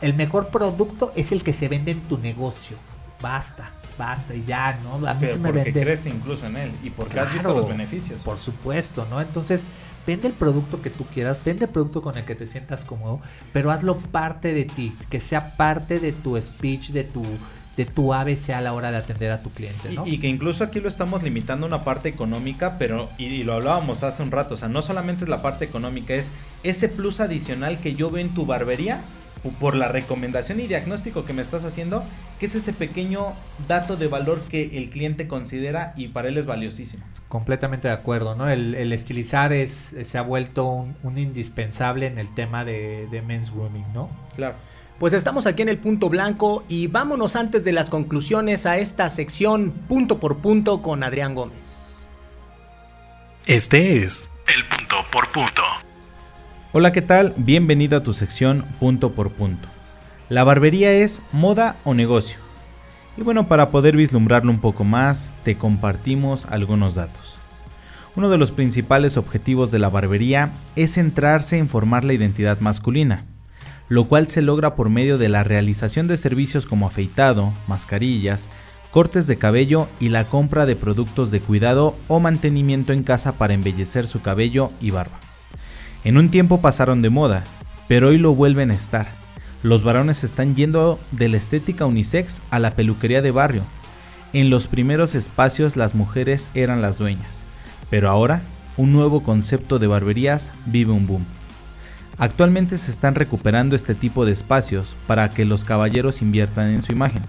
El mejor producto es el que se vende en tu negocio. Basta, basta y ya, ¿no? A mí se me porque crees incluso en él y porque has visto los beneficios. Por supuesto, ¿no? Entonces, vende el producto que tú quieras, vende el producto con el que te sientas cómodo, pero hazlo parte de ti, que sea parte de tu speech, de tu de tu ABC a la hora de atender a tu cliente. ¿no? Y, que incluso aquí lo estamos limitando a una parte económica, pero, y, lo hablábamos hace un rato, o sea, no solamente es la parte económica, es ese plus adicional que yo veo en tu barbería por la recomendación y diagnóstico que me estás haciendo, que es ese pequeño dato de valor que el cliente considera y para él es valiosísimo. Completamente de acuerdo, ¿no? El, estilizar es, se ha vuelto un, indispensable en el tema de, de men's grooming, ¿no? Claro. Pues estamos aquí en el punto blanco y vámonos antes de las conclusiones a esta sección punto por punto con Adrián Gómez. Este es el punto por punto. Hola, ¿qué tal? Bienvenido a tu sección punto por punto. La barbería es moda o negocio. Y bueno, para poder vislumbrarlo un poco más, te compartimos algunos datos. Uno de los principales objetivos de la barbería es centrarse en formar la identidad masculina lo cual se logra por medio de la realización de servicios como afeitado, mascarillas, cortes de cabello y la compra de productos de cuidado o mantenimiento en casa para embellecer su cabello y barba. En un tiempo pasaron de moda, pero hoy lo vuelven a estar. Los varones están yendo de la estética unisex a la peluquería de barrio. En los primeros espacios las mujeres eran las dueñas, pero ahora un nuevo concepto de barberías vive un boom. Actualmente se están recuperando este tipo de espacios para que los caballeros inviertan en su imagen.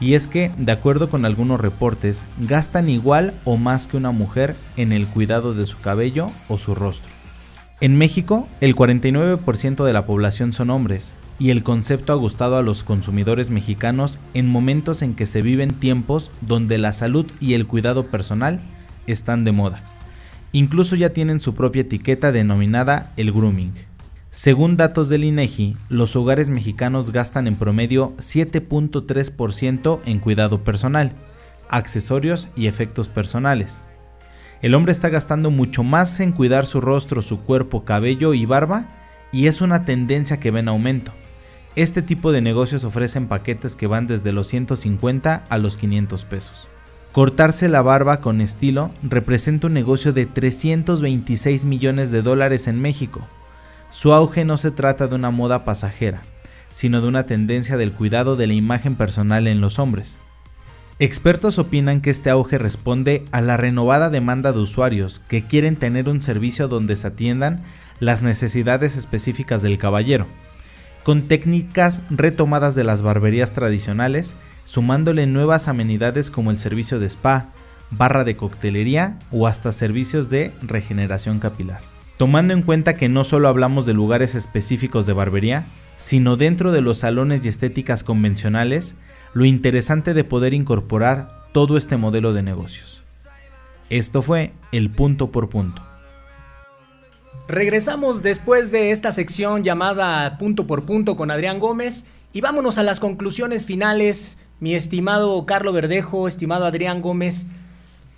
Y es que, de acuerdo con algunos reportes, gastan igual o más que una mujer en el cuidado de su cabello o su rostro. En México, el 49% de la población son hombres, y el concepto ha gustado a los consumidores mexicanos en momentos en que se viven tiempos donde la salud y el cuidado personal están de moda. Incluso ya tienen su propia etiqueta denominada el grooming. Según datos del INEGI, los hogares mexicanos gastan en promedio 7.3% en cuidado personal, accesorios y efectos personales. El hombre está gastando mucho más en cuidar su rostro, su cuerpo, cabello y barba, y es una tendencia que ve en aumento. Este tipo de negocios ofrecen paquetes que van desde los 150 a los 500 pesos. Cortarse la barba con estilo representa un negocio de 326 millones de dólares en México. Su auge no se trata de una moda pasajera, sino de una tendencia del cuidado de la imagen personal en los hombres. Expertos opinan que este auge responde a la renovada demanda de usuarios que quieren tener un servicio donde se atiendan las necesidades específicas del caballero, con técnicas retomadas de las barberías tradicionales sumándole nuevas amenidades como el servicio de spa, barra de coctelería o hasta servicios de regeneración capilar. Tomando en cuenta que no solo hablamos de lugares específicos de barbería, sino dentro de los salones y estéticas convencionales, lo interesante de poder incorporar todo este modelo de negocios. Esto fue el punto por punto. Regresamos después de esta sección llamada punto por punto con Adrián Gómez y vámonos a las conclusiones finales mi estimado Carlo Verdejo, estimado Adrián Gómez,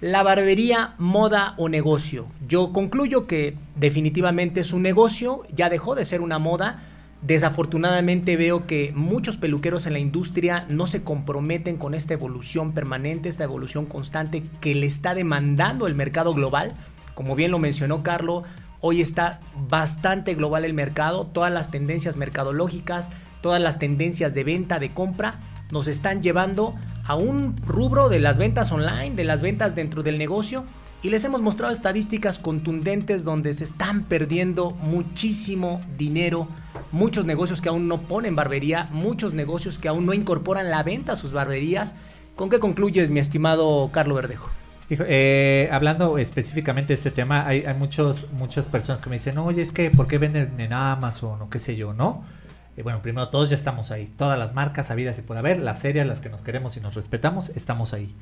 la barbería, moda o negocio. Yo concluyo que definitivamente es un negocio, ya dejó de ser una moda. Desafortunadamente veo que muchos peluqueros en la industria no se comprometen con esta evolución permanente, esta evolución constante que le está demandando el mercado global. Como bien lo mencionó Carlo, hoy está bastante global el mercado, todas las tendencias mercadológicas, todas las tendencias de venta, de compra nos están llevando a un rubro de las ventas online, de las ventas dentro del negocio. Y les hemos mostrado estadísticas contundentes donde se están perdiendo muchísimo dinero, muchos negocios que aún no ponen barbería, muchos negocios que aún no incorporan la venta a sus barberías. ¿Con qué concluyes, mi estimado Carlos Verdejo? Eh, hablando específicamente de este tema, hay, hay, muchos, muchas personas que me dicen, oye, es que, ¿por qué venden en Amazon o qué sé yo, no? Bueno, primero todos ya estamos ahí. Todas las marcas habidas y por haber, las serias, las que nos queremos y nos respetamos, estamos ahí.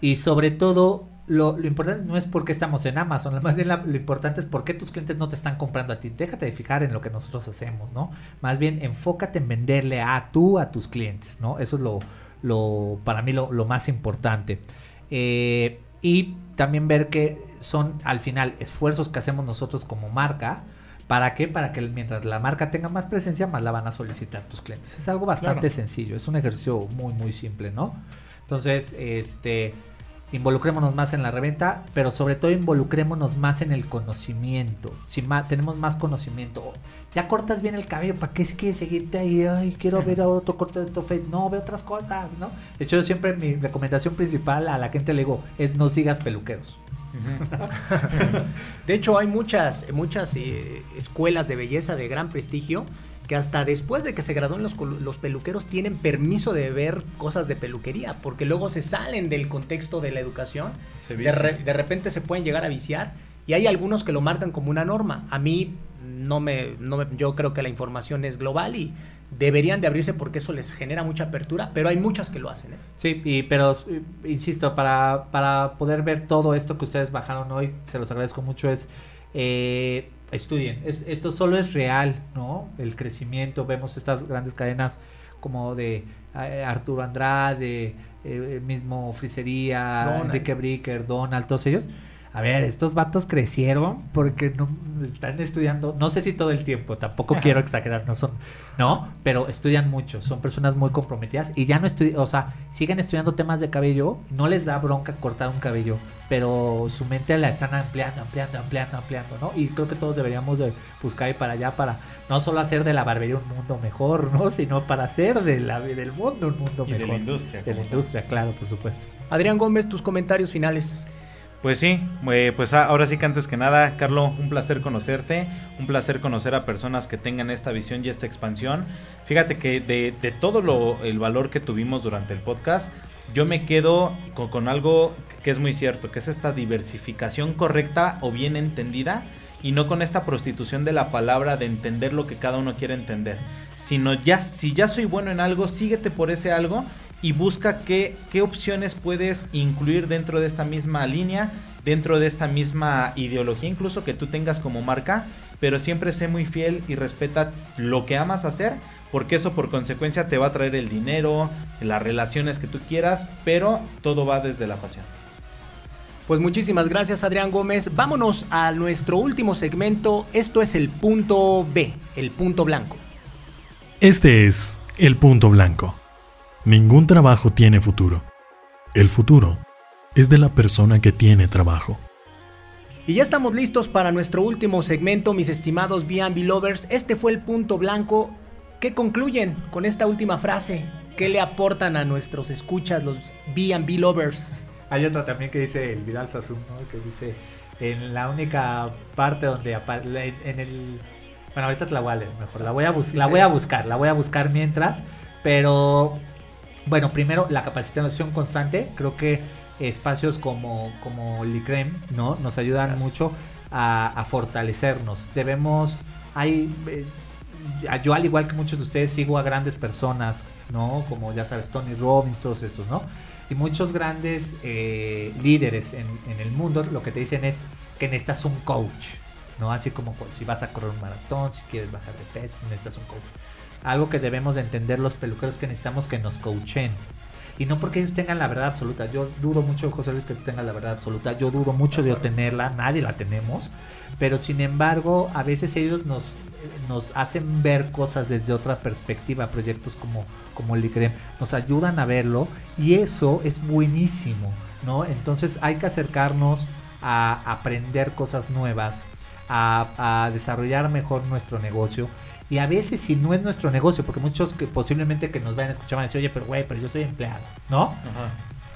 Y sobre todo, lo, importante no es por qué estamos en Amazon, más bien lo importante es por qué tus clientes no te están comprando a ti. Déjate de fijar en lo que nosotros hacemos, ¿no? Más bien enfócate en venderle a tú, a tus clientes, ¿no? Eso es lo, lo para mí lo, lo más importante. Eh, y también ver que son al final esfuerzos que hacemos nosotros como marca ¿Para qué? Para que mientras la marca tenga más presencia, más la van a solicitar tus clientes. Es algo bastante sencillo, es un ejercicio muy, muy simple, ¿no? Entonces, este, involucrémonos más en la reventa, pero sobre todo involucrémonos más en el conocimiento. Si tenemos más conocimiento, ya cortas bien el cabello, ¿para qué quieres seguirte ahí? Ay, quiero ver a otro corte de tofe. No, ve otras cosas, ¿no? De hecho, yo siempre mi recomendación principal a la gente le digo es no sigas peluqueros. de hecho, hay muchas, muchas eh, escuelas de belleza de gran prestigio que hasta después de que se gradúen los, los, peluqueros tienen permiso de ver cosas de peluquería, porque luego se salen del contexto de la educación, de, de, repente se pueden llegar a viciar y hay algunos que lo marcan como una norma. A mí no me, no me yo creo que la información es global y deberían de abrirse porque eso les genera mucha apertura, pero hay muchas que lo hacen. ¿eh? Sí, y, pero insisto, para, para poder ver todo esto que ustedes bajaron hoy, se los agradezco mucho, es eh, estudien. esto solo es real, ¿no? El crecimiento, vemos estas grandes cadenas como de eh, Arturo Andrade, eh, mismo Frisería, Enrique Bricker, Donald, todos ellos a ver, estos vatos crecieron porque no están estudiando, no sé si todo el tiempo, tampoco quiero exagerar, no son, no, pero estudian mucho, son personas muy comprometidas y ya no estudian, o sea, siguen estudiando temas de cabello, no les da bronca cortar un cabello, pero su mente la están ampliando, ampliando, ampliando, ampliando, ¿no? Y creo que todos deberíamos de buscar ir para allá para no solo hacer de la barbería un mundo mejor, ¿no? Sino para hacer de la, del mundo un mundo mejor. De la industria. De la industria, claro, por supuesto. Adrián Gómez, tus comentarios finales. Pues sí, eh, pues ahora sí que antes que nada, Carlos, un placer conocerte, un placer conocer a personas que tengan esta visión y esta expansión. Fíjate que de, todo lo, el valor que tuvimos durante el podcast, yo me quedo con, con, algo que es muy cierto, que es esta diversificación correcta o bien entendida y no con esta prostitución de la palabra de entender lo que cada uno quiere entender, sino ya si ya soy bueno en algo, síguete por ese algo y busca qué, qué opciones puedes incluir dentro de esta misma línea, dentro de esta misma ideología incluso que tú tengas como marca, pero siempre sé muy fiel y respeta lo que amas hacer, porque eso por consecuencia te va a traer el dinero, las relaciones que tú quieras, pero todo va desde la pasión. Pues muchísimas gracias Adrián Gómez. Vámonos a nuestro último segmento. Esto es el punto B, el punto blanco. Este es el punto blanco. Ningún trabajo tiene futuro. El futuro es de la persona que tiene trabajo. Y ya estamos listos para nuestro último segmento, mis estimados B&B lovers. Este fue el punto blanco. ¿Qué concluyen con esta última frase? ¿Qué le aportan a nuestros escuchas, los B&B lovers? Hay otra también que dice el Vidal Sassoon, ¿no? Que dice, en la única parte donde aparece, en el... Bueno, ahorita te la voy a leer mejor, la voy a, la voy a buscar, la voy a buscar mientras, pero bueno, primero la capacitación constante, creo que espacios como, como Licrem, ¿no? Nos ayudan mucho a, a, fortalecernos. Debemos, hay, eh, yo al igual que muchos de ustedes sigo a grandes personas, ¿no? Como ya sabes, Tony Robbins, todos estos, ¿no? Y muchos grandes eh, líderes en, en, el mundo lo que te dicen es que necesitas un coach, ¿no? Así como si vas a correr un maratón, si quieres bajar de peso, necesitas un coach. Algo que debemos de entender los peluqueros que necesitamos que nos coachen. Y no porque ellos tengan la verdad absoluta. Yo dudo mucho, José Luis, que tú tengas la verdad absoluta. Yo dudo mucho de obtenerla. Nadie la tenemos. Pero sin embargo, a veces ellos nos, nos hacen ver cosas desde otra perspectiva. Proyectos como, como Licrem nos ayudan a verlo. Y eso es buenísimo. ¿no? Entonces hay que acercarnos a aprender cosas nuevas. A, a desarrollar mejor nuestro negocio y a veces si no es nuestro negocio, porque muchos que posiblemente que nos vayan a escuchar van a decir, oye, pero güey, pero yo soy empleado, ¿no? Ajá.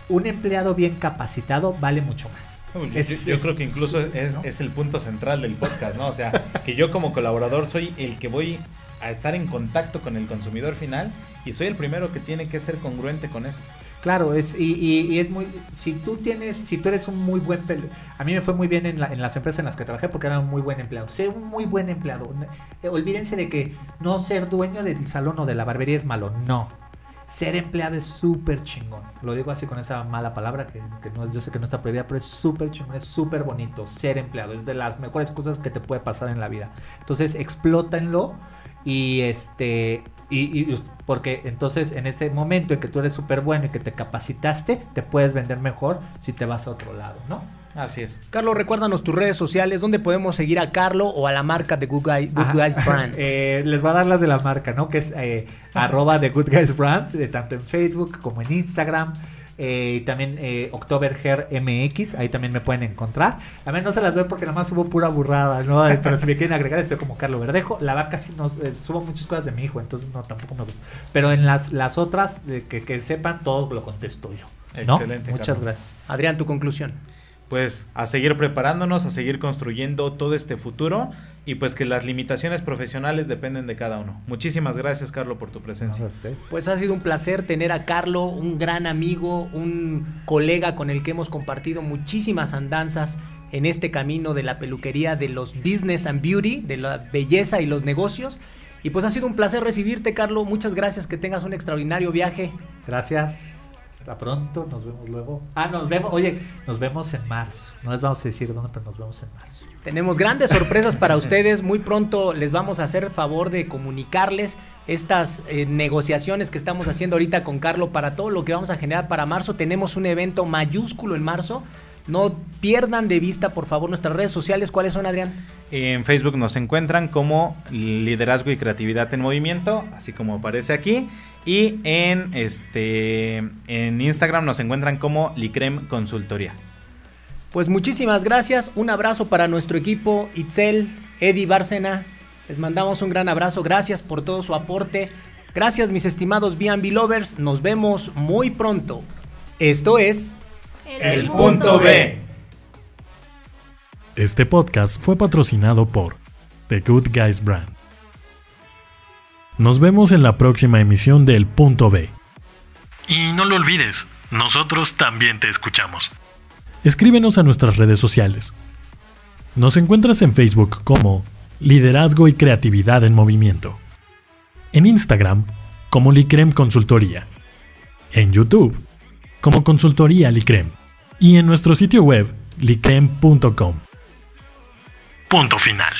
Un empleado bien capacitado vale mucho más. Yo, es, yo es, creo que incluso es, ¿no? es, el punto central del podcast, ¿no? O sea, que yo como colaborador soy el que voy a estar en contacto con el consumidor final y soy el primero que tiene que ser congruente con esto. Claro, es, y, y, y, es muy, si tú tienes, si tú eres un muy buen, a mí me fue muy bien en, la, en, las empresas en las que trabajé porque era un muy buen empleado, ser un muy buen empleado, eh, olvídense de que no ser dueño del salón o de la barbería es malo, no, ser empleado es súper chingón, lo digo así con esa mala palabra que, que no, yo sé que no está prohibida, pero es súper chingón, es súper bonito, ser empleado, es de las mejores cosas que te puede pasar en la vida, entonces explótenlo y este y, y, porque entonces en ese momento en que tú eres súper bueno y que te capacitaste, te puedes vender mejor si te vas a otro lado, ¿no? Así es. Carlos, recuérdanos tus redes sociales, ¿dónde podemos seguir a Carlo o a la marca de Good, Guy, Good Guys Brand? eh, les voy a dar las de la marca, ¿no? Que es eh, arroba de Good Guys Brand, de tanto en Facebook como en Instagram. Eh, y también eh, October Hair MX, ahí también me pueden encontrar. A mí no se las doy porque nada más subo pura burrada, ¿no? Pero si me quieren agregar, estoy como Carlos Verdejo. La verdad casi no eh, subo muchas cosas de mi hijo, entonces no, tampoco me gusta. Pero en las, las otras, que, que sepan, todo lo contesto yo. ¿no? Excelente. Muchas Carlos. gracias. Adrián, tu conclusión. Pues a seguir preparándonos, a seguir construyendo todo este futuro y pues que las limitaciones profesionales dependen de cada uno. Muchísimas gracias, Carlos, por tu presencia. Pues ha sido un placer tener a Carlo, un gran amigo, un colega con el que hemos compartido muchísimas andanzas en este camino de la peluquería, de los business and beauty, de la belleza y los negocios. Y pues ha sido un placer recibirte, Carlo. Muchas gracias, que tengas un extraordinario viaje. Gracias. Hasta pronto, nos vemos luego. Ah, nos vemos, oye, nos vemos en marzo. No les vamos a decir dónde, pero nos vemos en marzo. Tenemos grandes sorpresas para ustedes. Muy pronto les vamos a hacer el favor de comunicarles estas eh, negociaciones que estamos haciendo ahorita con Carlo para todo lo que vamos a generar para marzo. Tenemos un evento mayúsculo en marzo. No pierdan de vista, por favor, nuestras redes sociales. ¿Cuáles son, Adrián? En Facebook nos encuentran como Liderazgo y Creatividad en Movimiento, así como aparece aquí. Y en este en Instagram nos encuentran como Licrem Consultoría. Pues muchísimas gracias. Un abrazo para nuestro equipo, Itzel, Eddie Bárcena. Les mandamos un gran abrazo. Gracias por todo su aporte. Gracias, mis estimados B&B lovers. Nos vemos muy pronto. Esto es El, El punto B. Este podcast fue patrocinado por The Good Guys Brand. Nos vemos en la próxima emisión del Punto B. Y no lo olvides, nosotros también te escuchamos. Escríbenos a nuestras redes sociales. Nos encuentras en Facebook como Liderazgo y Creatividad en Movimiento. En Instagram como Licrem Consultoría. en YouTube, como Consultoría Licrem, y en nuestro sitio web licrem.com. Punto final.